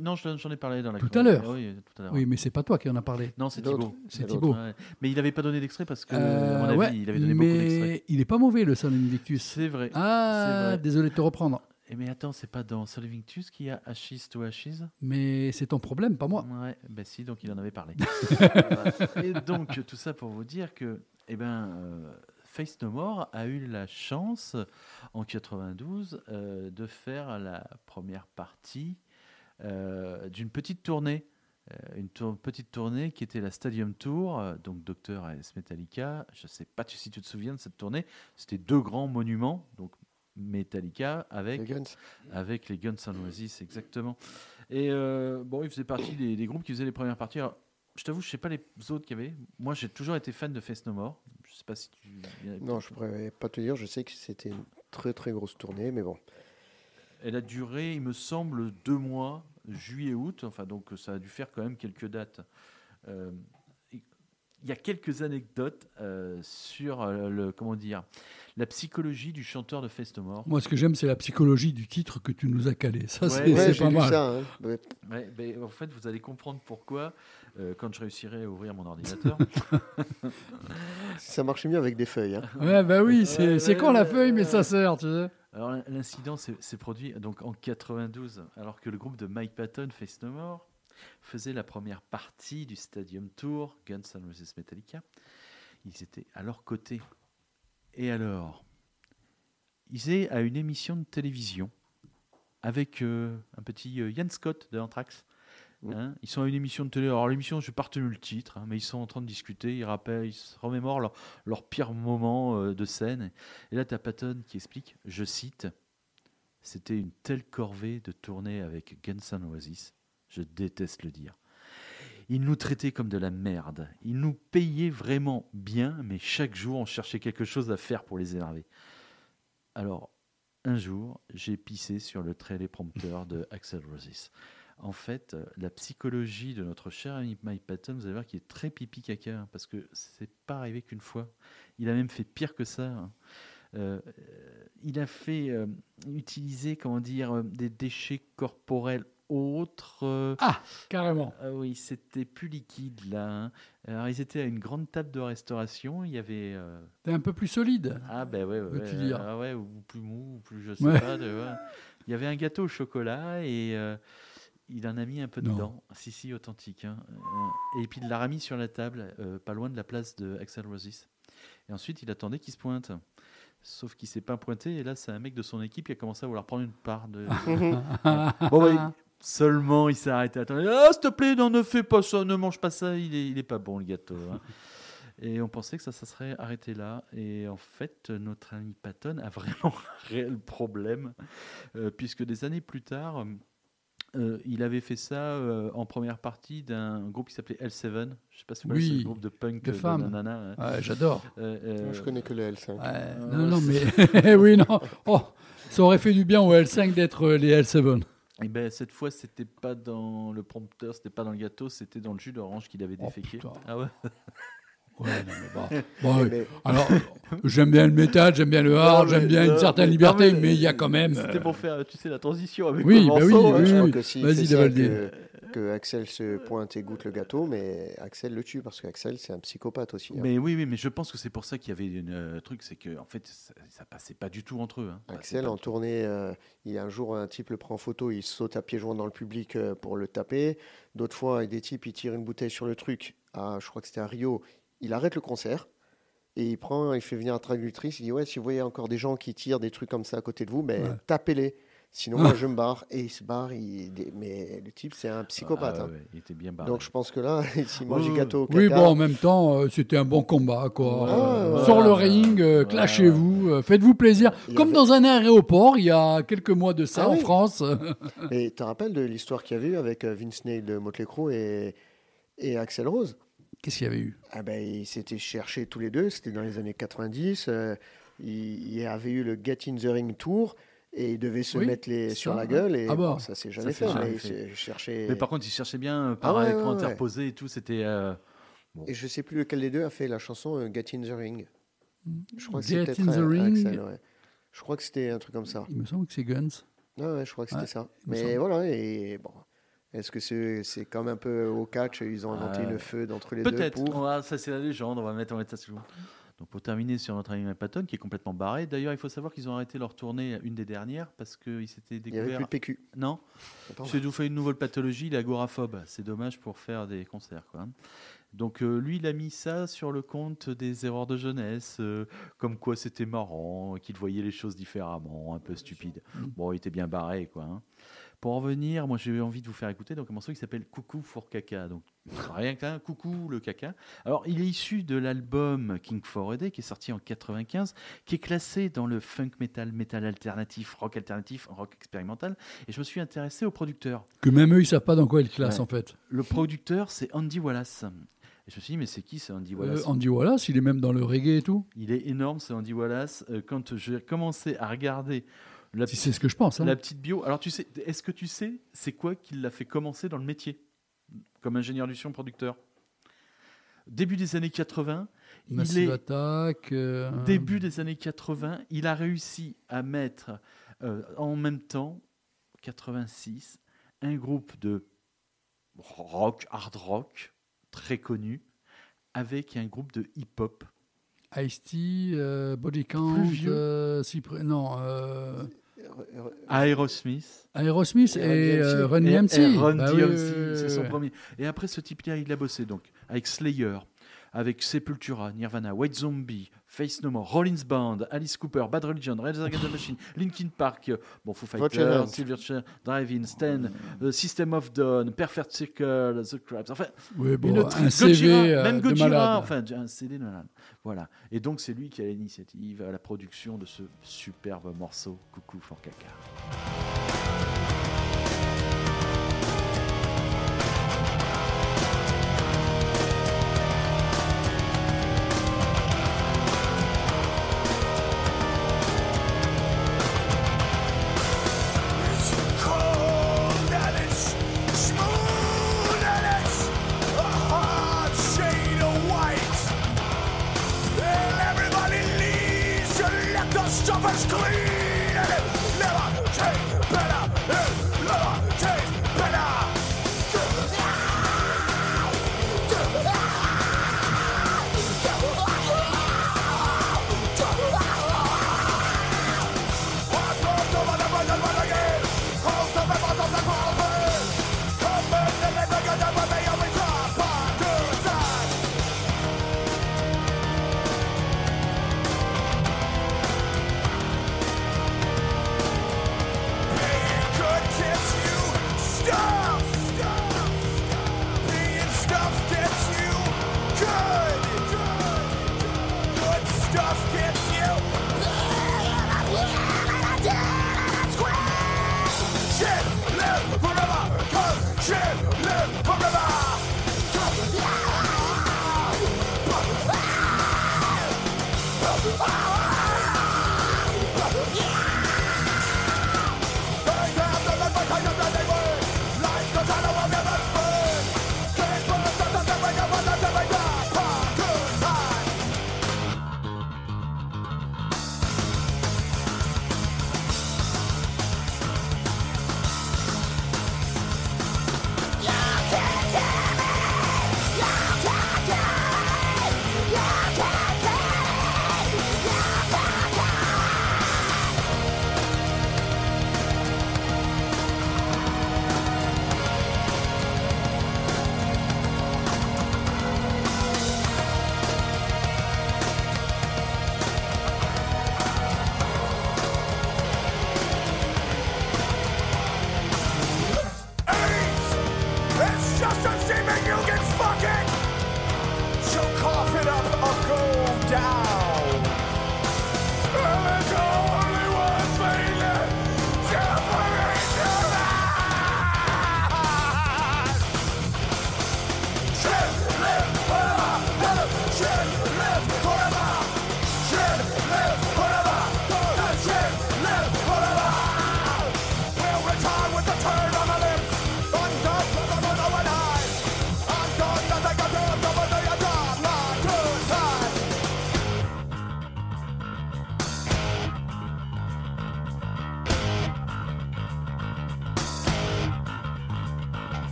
Non, je- j'en ai parlé dans la Tout à l'heure. Oui, tout à l'heure. Oui, mais c'est pas toi qui en as parlé. Non, c'est. Thibaut. C'est Thibaut. Ouais. Mais il n'avait pas donné d'extrait parce que, Euh, à mon avis, ouais, il avait donné beaucoup d'extraits. mais il est pas mauvais le Sol Invictus. C'est vrai. Ah, vrai. désolé de te reprendre. Et mais attends, c'est pas dans Sol Invictus qu'il y a Ashes to Ashes? Mais c'est ton problème, pas moi. Ouais, bah si, donc il en avait parlé. Et donc, tout ça pour vous dire que, eh ben, euh, Face No More a eu la chance, en 92, euh, de faire la première partie euh, d'une petite tournée. Euh, une tour- petite tournée qui était la Stadium Tour, euh, donc Docteur AS Metallica. Je ne sais pas si tu te souviens de cette tournée. C'était deux grands monuments, donc Metallica avec Les Guns. avec les Guns N' Roses, exactement. Et euh, bon, il faisait partie des, des groupes qui faisaient les premières parties. Alors, je t'avoue, je sais pas les autres qu'il y avait. Moi, j'ai toujours été fan de Face No More. Je sais pas si tu. Non, je pourrais pas te dire. Je sais que c'était une très très grosse tournée, mais bon. Elle a duré, il me semble, deux mois, juillet-août. Enfin, donc ça a dû faire quand même quelques dates. Euh, il y a quelques anecdotes euh, sur euh, le, comment dire, la psychologie du chanteur de Fest No More. Moi, ce que j'aime, c'est la psychologie du titre que tu nous as calé. Ça, Ouais, c'est ouais, pas mal. ça. hein. Ouais. Ouais, ben, en fait, vous allez comprendre pourquoi euh, quand je réussirai à ouvrir mon ordinateur. Ça marche mieux avec des feuilles. hein. Ouais, bah oui, c'est Ouais, c'est ouais, quand la ouais, feuille, mais ouais. ça sert, tu sais. Alors l'in- l'incident s'est produit donc en 92, alors que le groupe de Mike Patton, Face No More, faisait la première partie du Stadium Tour Guns N' Roses Metallica. Ils étaient à leur côté. Et alors, ils étaient à une émission de télévision avec euh, un petit euh, Scott de Anthrax. Hein, ils sont à une émission de télé. Alors l'émission, je n'ai pas retenu le titre, hein, mais ils sont en train de discuter. Ils rappellent, ils se remémorent leur, leur pire moment euh, de scène. Et là, tu as Patton qui explique, je cite, C'était une telle corvée de tourner avec Guns N' Roses. Je déteste le dire. Ils nous traitaient comme de la merde. Ils nous payaient vraiment bien, mais chaque jour, on cherchait quelque chose à faire pour les énerver. Alors, un jour, j'ai pissé sur le téléprompteur de Axel Roses. En fait, euh, la psychologie de notre cher ami Mike Patton, vous allez voir qu'il est très pipi caca, hein, parce que c'est pas arrivé qu'une fois. Il a même fait pire que ça. hein. Euh, euh, il a fait euh, utiliser, comment dire, euh, des déchets corporels autres. euh, Ah, carrément. ah oui, c'était plus liquide là. hein. Alors ils étaient à une grande table de restauration. Il y avait euh, T'es un peu plus solide. ah ben ouais, ouais, ouais, dire ah ouais, ou plus mou, ou plus je sais pas. de-. Il y avait un gâteau au chocolat et euh, il en a mis un peu Non. dedans. Si si, authentique. hein. Euh, Et puis il l'a remis sur la table, euh, pas loin de la place de Axel Roses. Et ensuite il attendait qu'il se pointe. Sauf qu'il s'est pas pointé et là c'est un mec de son équipe qui a commencé à vouloir prendre une part de. bon bah, seulement il s'est arrêté. Attendez, ah s'il te plaît, non ne fais pas ça, ne mange pas ça, il est, il est pas bon le gâteau. hein. Et on pensait que ça, ça serait arrêté là. Et en fait, notre ami Patton a vraiment un réel problème, euh, puisque des années plus tard, euh, il avait fait ça euh, en première partie d'un groupe qui s'appelait L7. Je sais pas si vous connaissez Oui, ce groupe de punk de euh, femmes. nanana, hein. Ouais, J'adore. Euh, euh, Je connais que le L5. Ouais, non, non, mais oui, non. Oh, ça aurait fait du bien au L5 d'être les L7. Et ben cette fois, c'était pas dans le prompteur, c'était pas dans le gâteau, c'était dans le jus d'orange qu'il avait Oh, déféqué. ah ouais. Ouais, non, mais bah, bon, ouais. Mais- Alors, j'aime bien le métal, j'aime bien le hard, j'aime bien une certaine liberté, non, mais- mais il y a quand même. C'était euh, pour faire, tu sais, la transition avec Oui, le bah oui, hein. oui, je oui. crois que s'il Vas-y, que, que Axel se pointe et goûte le gâteau, mais Axel le tue parce qu'Axel c'est un psychopathe aussi. hein. Mais oui, oui, mais je pense que c'est pour ça qu'il y avait un euh, truc, c'est que en fait, ça, ça passait pas du tout entre eux. hein. Axel pas en tournée, euh, il y a un jour un type le prend en photo, il saute à pieds joints dans le public euh, pour le taper. D'autres fois, des types ils tirent une bouteille sur le truc. Ah, je crois que c'était à Rio. Il arrête le concert et il prend, il fait venir un traductrice. Il dit ouais, si vous voyez encore des gens qui tirent des trucs comme ça à côté de vous, ben Ouais. tapez-les. Sinon, moi je me barre et il se barre. il- Mais le type c'est un psychopathe. Ah, hein. ouais, il était bien barré. Donc je pense que là, s'il mange du gâteau au Oui, bon, en même temps, euh, c'était un bon combat, quoi. Ouais, Euh, ouais, Sur ouais, le ouais, ring, euh, ouais, clashez-vous, euh, faites-vous plaisir. Il Comme avait- dans un aéroport, il y a quelques mois de ça Ah en oui. France. Et tu te rappelles de l'histoire qu'il y avait eu avec euh, Vince Neil de Motley Crue et, et Axel Rose? Qu'est-ce qu'il y avait eu? Ah ben, Ils s'étaient cherchés tous les deux, c'était dans les années 90. euh, il, il y avait eu le Get in the Ring Tour et ils devaient se Oui, mettre les, sur la gueule. Et Ah bon, bon. ça s'est jamais s'est fait. jamais mais fait. ils se cherchaient- Mais par contre, il cherchait bien euh, par Ah ouais, écran ouais, ouais. interposé et tout. C'était. euh, Et je sais plus lequel des deux a fait la chanson euh, Get in the Ring. Je crois que Get c'était in the euh, Ring. Axel, ouais. Je crois que c'était un truc comme ça. Il me semble que c'est Guns. Ouais, ouais, je crois que c'était Ouais, ça. Mais semble. voilà, et bon. Est-ce que c'est c'est comme un peu au catch, ils ont inventé Ah, une feud entre les deux Peut-être. pour... Ça, c'est la légende. On va mettre, on va mettre ça sous. Donc, pour terminer sur notre ami Patton, qui est complètement barré. D'ailleurs, il faut savoir qu'ils ont arrêté leur tournée, une des dernières, parce qu'ils s'étaient Il n'y avait plus le PQ. Non, c'est nous fait une nouvelle pathologie, il est agoraphobe. C'est dommage pour faire des concerts. Quoi. Donc euh, lui, il a mis ça sur le compte des erreurs de jeunesse, euh, comme quoi c'était marrant, qu'il voyait les choses différemment, un peu stupide. Bon, il était bien barré, quoi. hein. Pour en revenir, moi j'ai envie de vous faire écouter donc un morceau qui s'appelle Coucou for Caca. Donc rien qu'un coucou le caca. Alors il est issu de l'album King for a Day qui est sorti en 95, qui est classé dans le funk metal, metal alternatif, rock alternatif, rock expérimental. Et je me suis intéressé au producteur. Que même eux, ils savent pas dans quoi ils classent, Ouais. en fait. Le producteur, c'est Andy Wallace. Et je me suis dit, mais c'est qui c'est Andy Euh, Wallace? Andy Wallace, il est même dans le reggae et tout. Il est énorme, c'est Andy Wallace. Euh, quand j'ai commencé à regarder la, Si c'est ce que je pense. hein. la petite bio, alors tu sais, est-ce que tu sais, c'est quoi qui l'a fait commencer dans le métier comme ingénieur du son producteur? Début des années 80, il est Attack. euh, début des années 80, il a réussi à mettre euh, en même temps, 86, un groupe de rock, hard rock, très connu, avec un groupe de hip-hop. Ice-T, euh, Body Count, vieux. euh, Cypre- non, euh, Aerosmith. Aerosmith Et et, Run euh, DMC. Run Et- DMC. et Run Bah oui, DMC, oui, c'est son premier. Et après ce type-là, il a bossé donc avec Slayer, avec Sepultura, Nirvana, White Zombie, Face No More, Rollins Band, Alice Cooper, Bad Religion, Red Against the Machine, Linkin Park, euh, bon, Foo Fighters. Silverchair, Drive-In, Stan, euh, System of Dawn, Perfect Circle, The Crabs, enfin, Oui, bon, une un tri- CV Gojira, euh, même de Gojira, enfin un CD de malade. Voilà. Et donc c'est lui qui a l'initiative à la production de ce superbe morceau Coucou for Caca.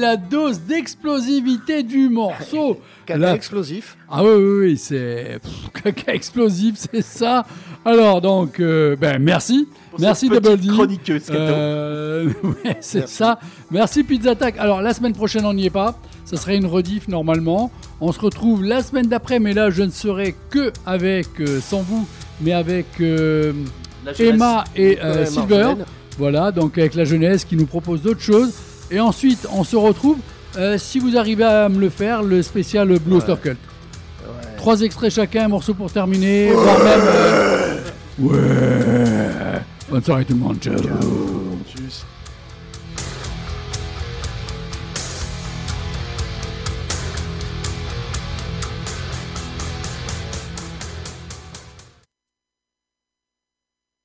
La dose d'explosivité du morceau. Caca La- explosif. Ah oui, oui, oui, c'est caca explosif, c'est ça. Alors donc, euh, ben merci, Pour merci Double D. Euh, ouais, c'est ça. Merci Pizza Attack. Alors la semaine prochaine on n'y est pas. Ça serait une rediff normalement. On se retrouve la semaine d'après, mais là je ne serai que avec euh, sans vous, mais avec. Emma et Silver. Voilà, donc avec la jeunesse qui nous propose d'autres choses. Et ensuite, on se retrouve, euh, si vous arrivez à me le faire, le spécial Blue Oyster Cult. Trois extraits chacun, un morceau pour terminer, voire même... euh, Ouais. Bonne soirée tout le monde, ciao